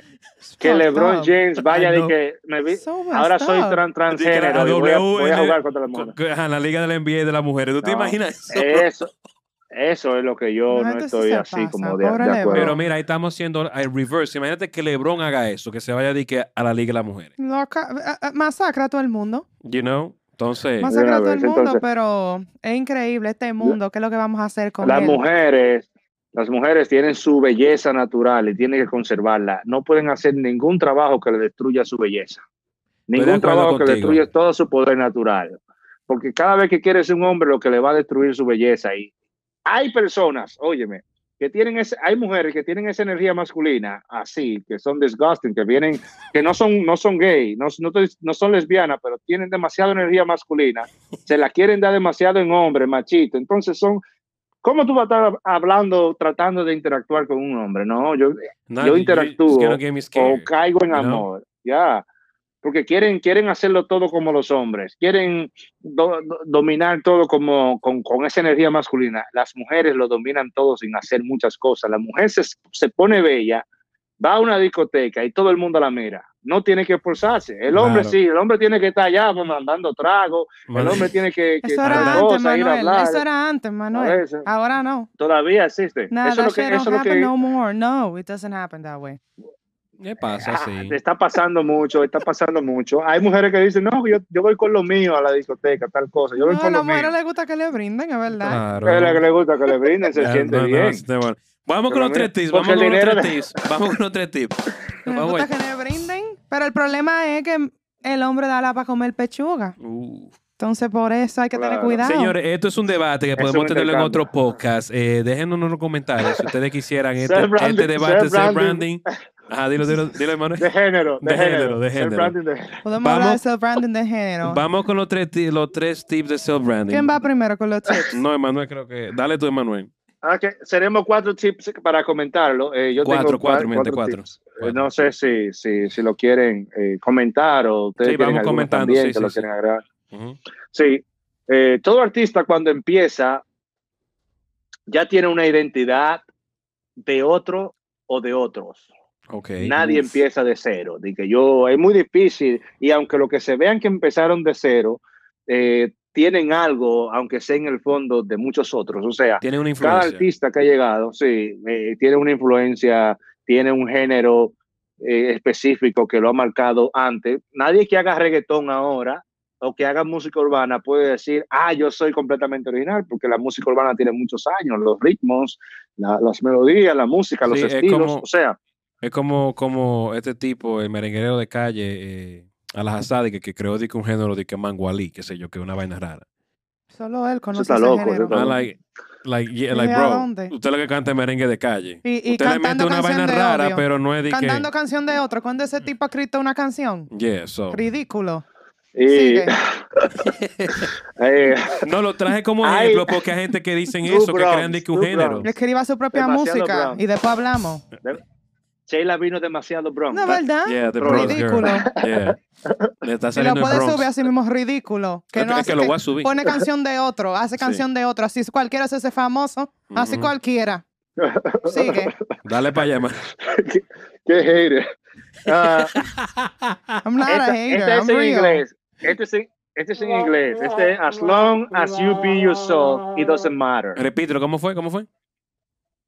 que LeBron up. James vaya I de know. que me vi- So ahora soy up. tran- De que la transgénero y voy a, voy a WN jugar contra las mujeres. ajá, la Liga de la NBA de las mujeres. ¿Tú te imaginas eso? Eso, eso es lo que yo no estoy así pasa, como de, pobre de acuerdo. Pero mira, ahí estamos haciendo el reverse. Imagínate que LeBron haga eso, que se vaya de que a la Liga de las Mujeres. Lo ca- eh, eh, masacra a todo el mundo. You know? Entonces, Masacra a todo el mundo, entonces- pero es increíble este mundo. ¿Qué es lo que vamos a hacer con las él? mujeres, las mujeres tienen su belleza natural y tienen que conservarla. No pueden hacer ningún trabajo que le destruya su belleza. Ningún trabajo que le destruya todo su poder natural. Porque cada vez que quieres un hombre, lo que le va a destruir su belleza. Y hay personas, óyeme, que tienen ese, hay mujeres que tienen esa energía masculina así, que son disgusting, que vienen, que no son, no son gay, no, no, no son lesbianas, pero tienen demasiada energía masculina, se la quieren dar demasiado en hombre, machito. Entonces son, ¿cómo tú vas a estar hablando, tratando de interactuar con un hombre? No, yo, nah, yo you- interactúo o caigo en amor, ya. Porque quieren, quieren hacerlo todo como los hombres, quieren do- do- dominar todo como con, con esa energía masculina. Las mujeres lo dominan todo sin hacer muchas cosas. La mujer se, se pone bella va a una discoteca y todo el mundo la mira. No tiene que esforzarse. El hombre Claro. sí, el hombre tiene que estar allá pues, mandando trago. El hombre tiene que, que Eso era antes, cosas, ir a Manuel. hablar. Eso era antes, Manuel. Ahora no. Todavía existe. Nah, eso lo que, eso don't lo que no more. No, it doesn't happen that way. ¿Qué pasa? Ah, Sí. está pasando mucho, está pasando mucho. Hay mujeres que dicen, no, yo, yo voy con lo mío a la discoteca, tal cosa. Yo voy No, a mío. mujeres les gusta que le brinden, es verdad. Claro. Es la que le gusta que le brinden, se siente no, no, bien. bueno. Vamos con los tres tips. Vamos con los tres tips. Vamos con los tres tips. Vamos, gusta que le brinden, pero el problema es que el hombre da la para comer pechuga. Uh. Entonces, por eso hay que tener cuidado. Señores, esto es un debate que Es podemos tenerlo en otro podcast. Eh, déjenos en los comentarios si ustedes quisieran este, este debate, self-branding. self-branding. Ajá, dilo, dilo, dilo, Manuel. De género, de, De género, género, de género. de género. Podemos Vamos- hablar de self-branding de género. Vamos con los tres, los tres tips de self-branding. ¿Quién va primero con los tips? No, Emanuel, creo que. Dale tú, Emanuel. Ah, seremos cuatro tips para comentarlo. Eh, yo Cuatro, tengo cua- cuatro, mente, cuatro. tips. Eh, Cuatro. No sé si, si, si lo quieren eh, comentar o ustedes Sí, vamos comentando, también sí, que sí, lo sí. quieren agregar. Ujú. Sí, eh, todo artista cuando empieza ya tiene una identidad de otro o de otros. Ok. Nadie Uf. empieza de cero. De que yo, es muy difícil y aunque lo que se vean que empezaron de cero, eh, tienen algo, aunque sea en el fondo, de muchos otros. O sea, Tiene una cada artista que ha llegado, sí, eh, tiene una influencia, tiene un género eh, específico que lo ha marcado antes. Nadie que haga reggaetón ahora o que haga música urbana puede decir, ah, yo soy completamente original, porque la música urbana tiene muchos años, los ritmos, la- las melodías, la música, los Sí, es estilos, como- o sea, Es como, como este tipo, el merenguero de calle, eh, a las asadas, que, que creó de que un género de que mangualí, qué sé yo, que es una vaina rara. Solo él conoce está ese loco, género. Ah, loco. like, like, yeah, ¿Y like, a bro, dónde? usted lo que canta es merengue de calle. Y, y usted le mete cantando una vaina de rara, odio. pero no es de Cantando que... canción de otro. ¿Cuándo ese tipo ha escrito una canción? Yeah, so. Ridículo. y, No, lo traje como ejemplo porque hay gente que dicen eso, que crean de que un género. Escriba su propia Demasiado música brown. y después hablamos. Sheila vino demasiado bronco. No, ¿verdad? Yeah, ridículo. girl. Yeah. Le está Y lo puede subir así mismo ridículo. Que Es no hace que lo que voy a subir. pone canción de otro, hace Sí. canción de otro. Así cualquiera se hace famoso, así Ujú. cualquiera. Sigue. Dale para allá, qué, qué hater. Ah, I'm not a hater, esta I'm es en real. inglés. Este es en, este es en inglés. Este, as long as you be yourself, it doesn't matter. Repítelo, ¿cómo fue? ¿Cómo fue?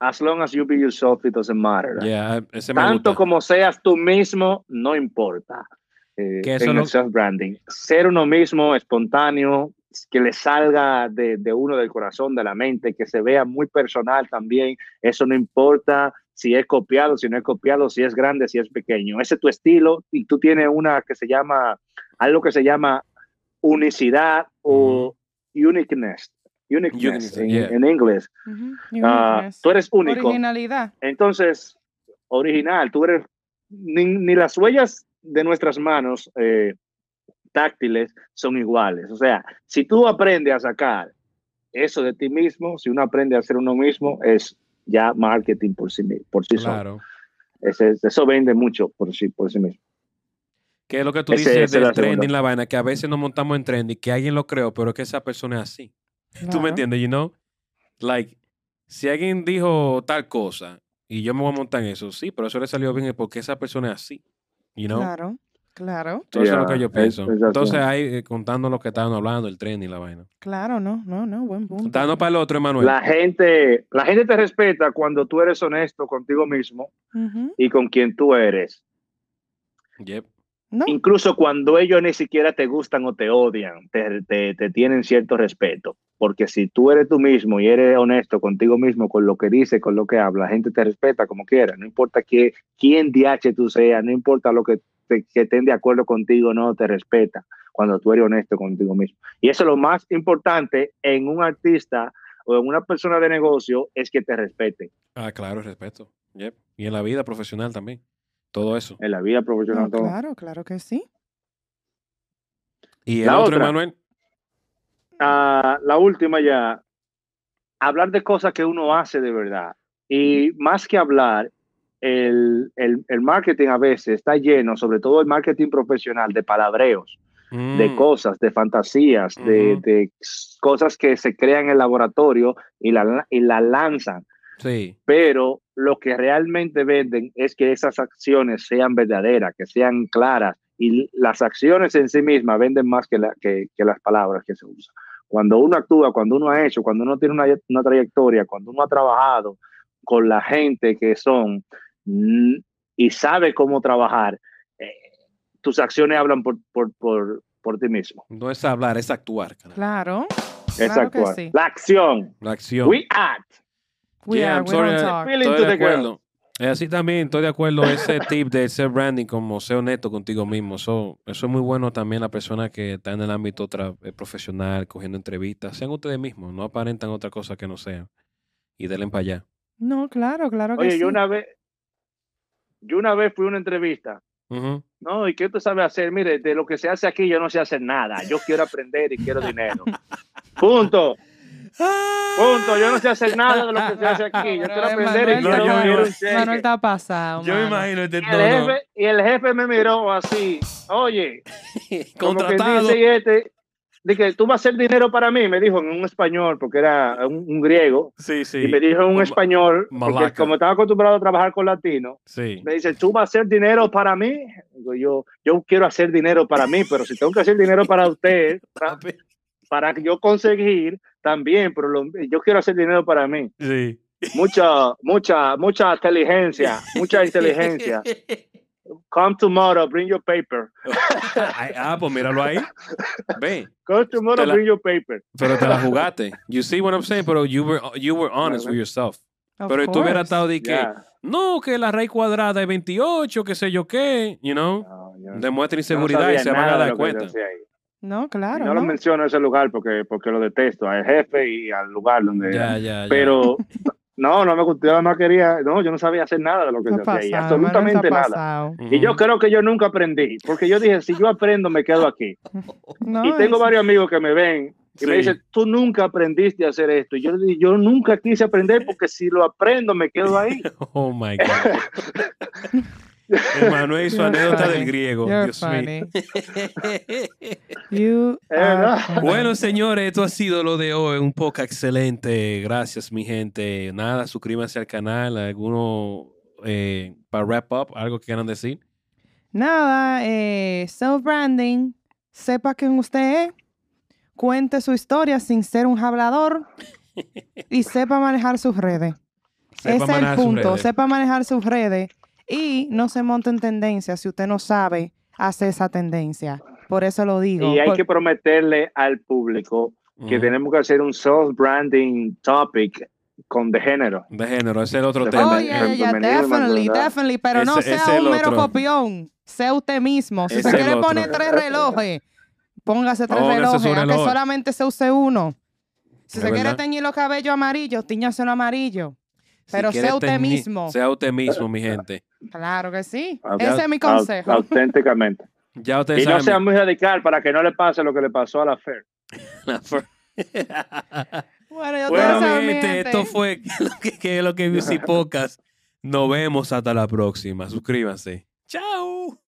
As long as you be yourself, it doesn't matter. Yeah, ese me Tanto gusta. como seas tú mismo, no importa. Eh, en el self-branding. Ser uno mismo, espontáneo, que le salga de, de uno del corazón, de la mente, que se vea muy personal también. Eso no importa si es copiado, si no es copiado, si es grande, si es pequeño. Ese es tu estilo y tú tienes una que se llama, algo que se llama unicidad o uniqueness. Uniqueness Uniqueness, en, yeah. en inglés. Ah, Uniqueness. tú eres único. Originalidad. Entonces, original, tú eres, ni, ni las huellas de nuestras manos eh, táctiles son iguales. O sea, si tú aprendes a sacar eso de ti mismo, si uno aprende a hacer uno mismo, es ya marketing por sí, por sí solo. Claro. Ese- eso vende mucho por sí, por sí mismo. Que es lo que tú Ese- dices esa es la del trending, la vaina, que a veces nos montamos en trending, que alguien lo creó, pero que esa persona es así. ¿Tú me entiendes? You know? Like, si alguien dijo tal cosa y yo me voy a montar en eso, sí, pero eso le salió bien porque esa persona es así. You know? Claro, claro, Entonces eso es lo Yeah, que yo pienso. Entonces ahí, eh, contando lo que estaban hablando, el trending y la vaina. claro, no, no, no, buen punto. Dando para el otro, Emanuel. La gente, la gente te respeta cuando tú eres honesto contigo mismo y con quien tú eres. Yep. No, incluso cuando ellos ni siquiera te gustan o te odian, te, te- te tienen cierto respeto. Porque si tú eres tú mismo y eres honesto contigo mismo, con lo que dices, con lo que hablas, la gente te respeta como quiera. No importa que, quién DH tú seas, no importa lo que, te- que estén de acuerdo contigo, no te respeta cuando tú eres honesto contigo mismo. Y eso es lo más importante en un artista o en una persona de negocio, es que te respete Ah, claro, respeto. Yep. Y en la vida profesional también. Todo eso. en la vida profesional. no, todo. claro, claro que sí. Y el La otro, otra. Emanuel. Ah, la última ya, hablar de cosas que uno hace de verdad. Y más que hablar, el, el, el marketing a veces está lleno, sobre todo el marketing profesional, de palabreos, de Mm, cosas, de fantasías, de, de cosas que se crean en el laboratorio y la, y la lanzan. Sí. pero lo que realmente venden es que esas acciones sean verdaderas, que sean claras, y las acciones en sí mismas venden más que, la- que- que las palabras que se usan. Cuando uno actúa, cuando uno ha hecho, cuando uno tiene una, una trayectoria, cuando uno ha trabajado con la gente que son mm, y sabe cómo trabajar, eh, tus acciones hablan por, por, por, por ti mismo. No es hablar, es actuar. carajo. Claro. Es Claro que actuar. sí. La acción. La acción. We act. We Yeah, are, I'm we sorry, don't talk. Estoy de acuerdo. Eh, así también estoy de acuerdo ese tip de ser branding como ser honesto contigo mismo. Eso, eso es muy bueno también la persona que está en el ámbito tra- eh, profesional, cogiendo entrevistas. Sean ustedes mismos, no aparentan otra cosa que no sean. Y denle para allá. No, claro, claro que Oye, sí. yo una vez, yo una vez fui a una entrevista. No, ¿y qué usted sabe hacer? Mire, de lo que se hace aquí yo no sé hacer nada. Yo quiero aprender y quiero dinero. Punto. Punto. Yo no sé hacer nada de lo que se hace aquí. Yo quiero aprender y quiero, yo- quiero yo-. Manuel está pasado. Yo me imagino este Y el, jefe, y el jefe me miró así. Oye, como que contratado. dice y este, dije, tú vas a hacer dinero para mí, me dijo en un español, porque era un, un griego, Sí, sí. y me dijo en un español, porque como estaba acostumbrado a trabajar con latinos, Sí. me dice, ¿tú vas a hacer dinero para mí? Digo, yo, yo quiero hacer dinero para mí, pero si tengo que hacer dinero para usted, para, para yo conseguir también, pero lo- yo quiero hacer dinero para mí. Sí. Mucha, mucha, mucha inteligencia, mucha inteligencia. Come tomorrow, bring your paper. Ah, pues míralo ahí. Ve. Come tomorrow, la- bring your paper. Pero te la jugaste. You see what I'm saying? Pero you were, you were honest with yourself. Of Pero tú hubieras estado de que, no, que la raíz cuadrada es 28, qué sé yo qué, you know. No, yo- Demuestra no inseguridad y se van a dar que cuenta. Hacía. No, Y claro. no, ¿no? lo menciono ese lugar porque, porque lo detesto, al jefe y al lugar donde. Ya, ya, ya. Pero no, no me gustó, yo además quería, no, yo no sabía hacer nada de lo que se hacía ahí, pasado, Manuel absolutamente nada. Y yo creo que yo nunca aprendí, porque yo dije, si yo aprendo, me quedo aquí. No, y tengo es- varios amigos que me ven y me dicen, tú nunca aprendiste a hacer esto. Y yo le digo, yo nunca quise aprender porque si lo aprendo, me quedo ahí. Oh my God. Emanuel y su anécdota funny. del griego. You're Dios mío. You. Bueno, señores, esto ha sido lo de hoy. Un poco excelente. Gracias, mi gente. Nada, suscríbanse al canal. Alguno eh, para wrap up, algo que quieran decir. Nada, eh, self-branding, sepa quién usted es, cuente su historia sin ser un hablador y sepa manejar sus redes. Sepa Ese es el punto, sepa manejar sus redes y no se monte en tendencia si usted no sabe hacer esa tendencia. Por eso lo digo. Y hay Por- que prometerle al público que tenemos que hacer un self-branding topic con de género. De género, ese es el otro De tema. Oh, yeah, yeah, definitely, definitely, pero no Ese- ese sea un mero otro. copión. Sea usted mismo. Si Ese se es el quiere poner tres relojes, póngase tres Póngase relojes, su a que reloj. solamente se use uno. Si Es se quiere teñir los cabellos amarillos, tiñáselo amarillo. Si Pero quiere sea usted teñir- mismo. Sea usted mismo, mi gente. Claro que sí. Ese es mi consejo. Auténticamente. Ya ustedes Y no sea muy radical para que no le pase lo que le pasó a la Fer. Bueno, yo bueno, mi gente, gente. esto fue lo que, que, lo que VC Podcast. Nos vemos hasta la próxima. Suscríbanse. Chao.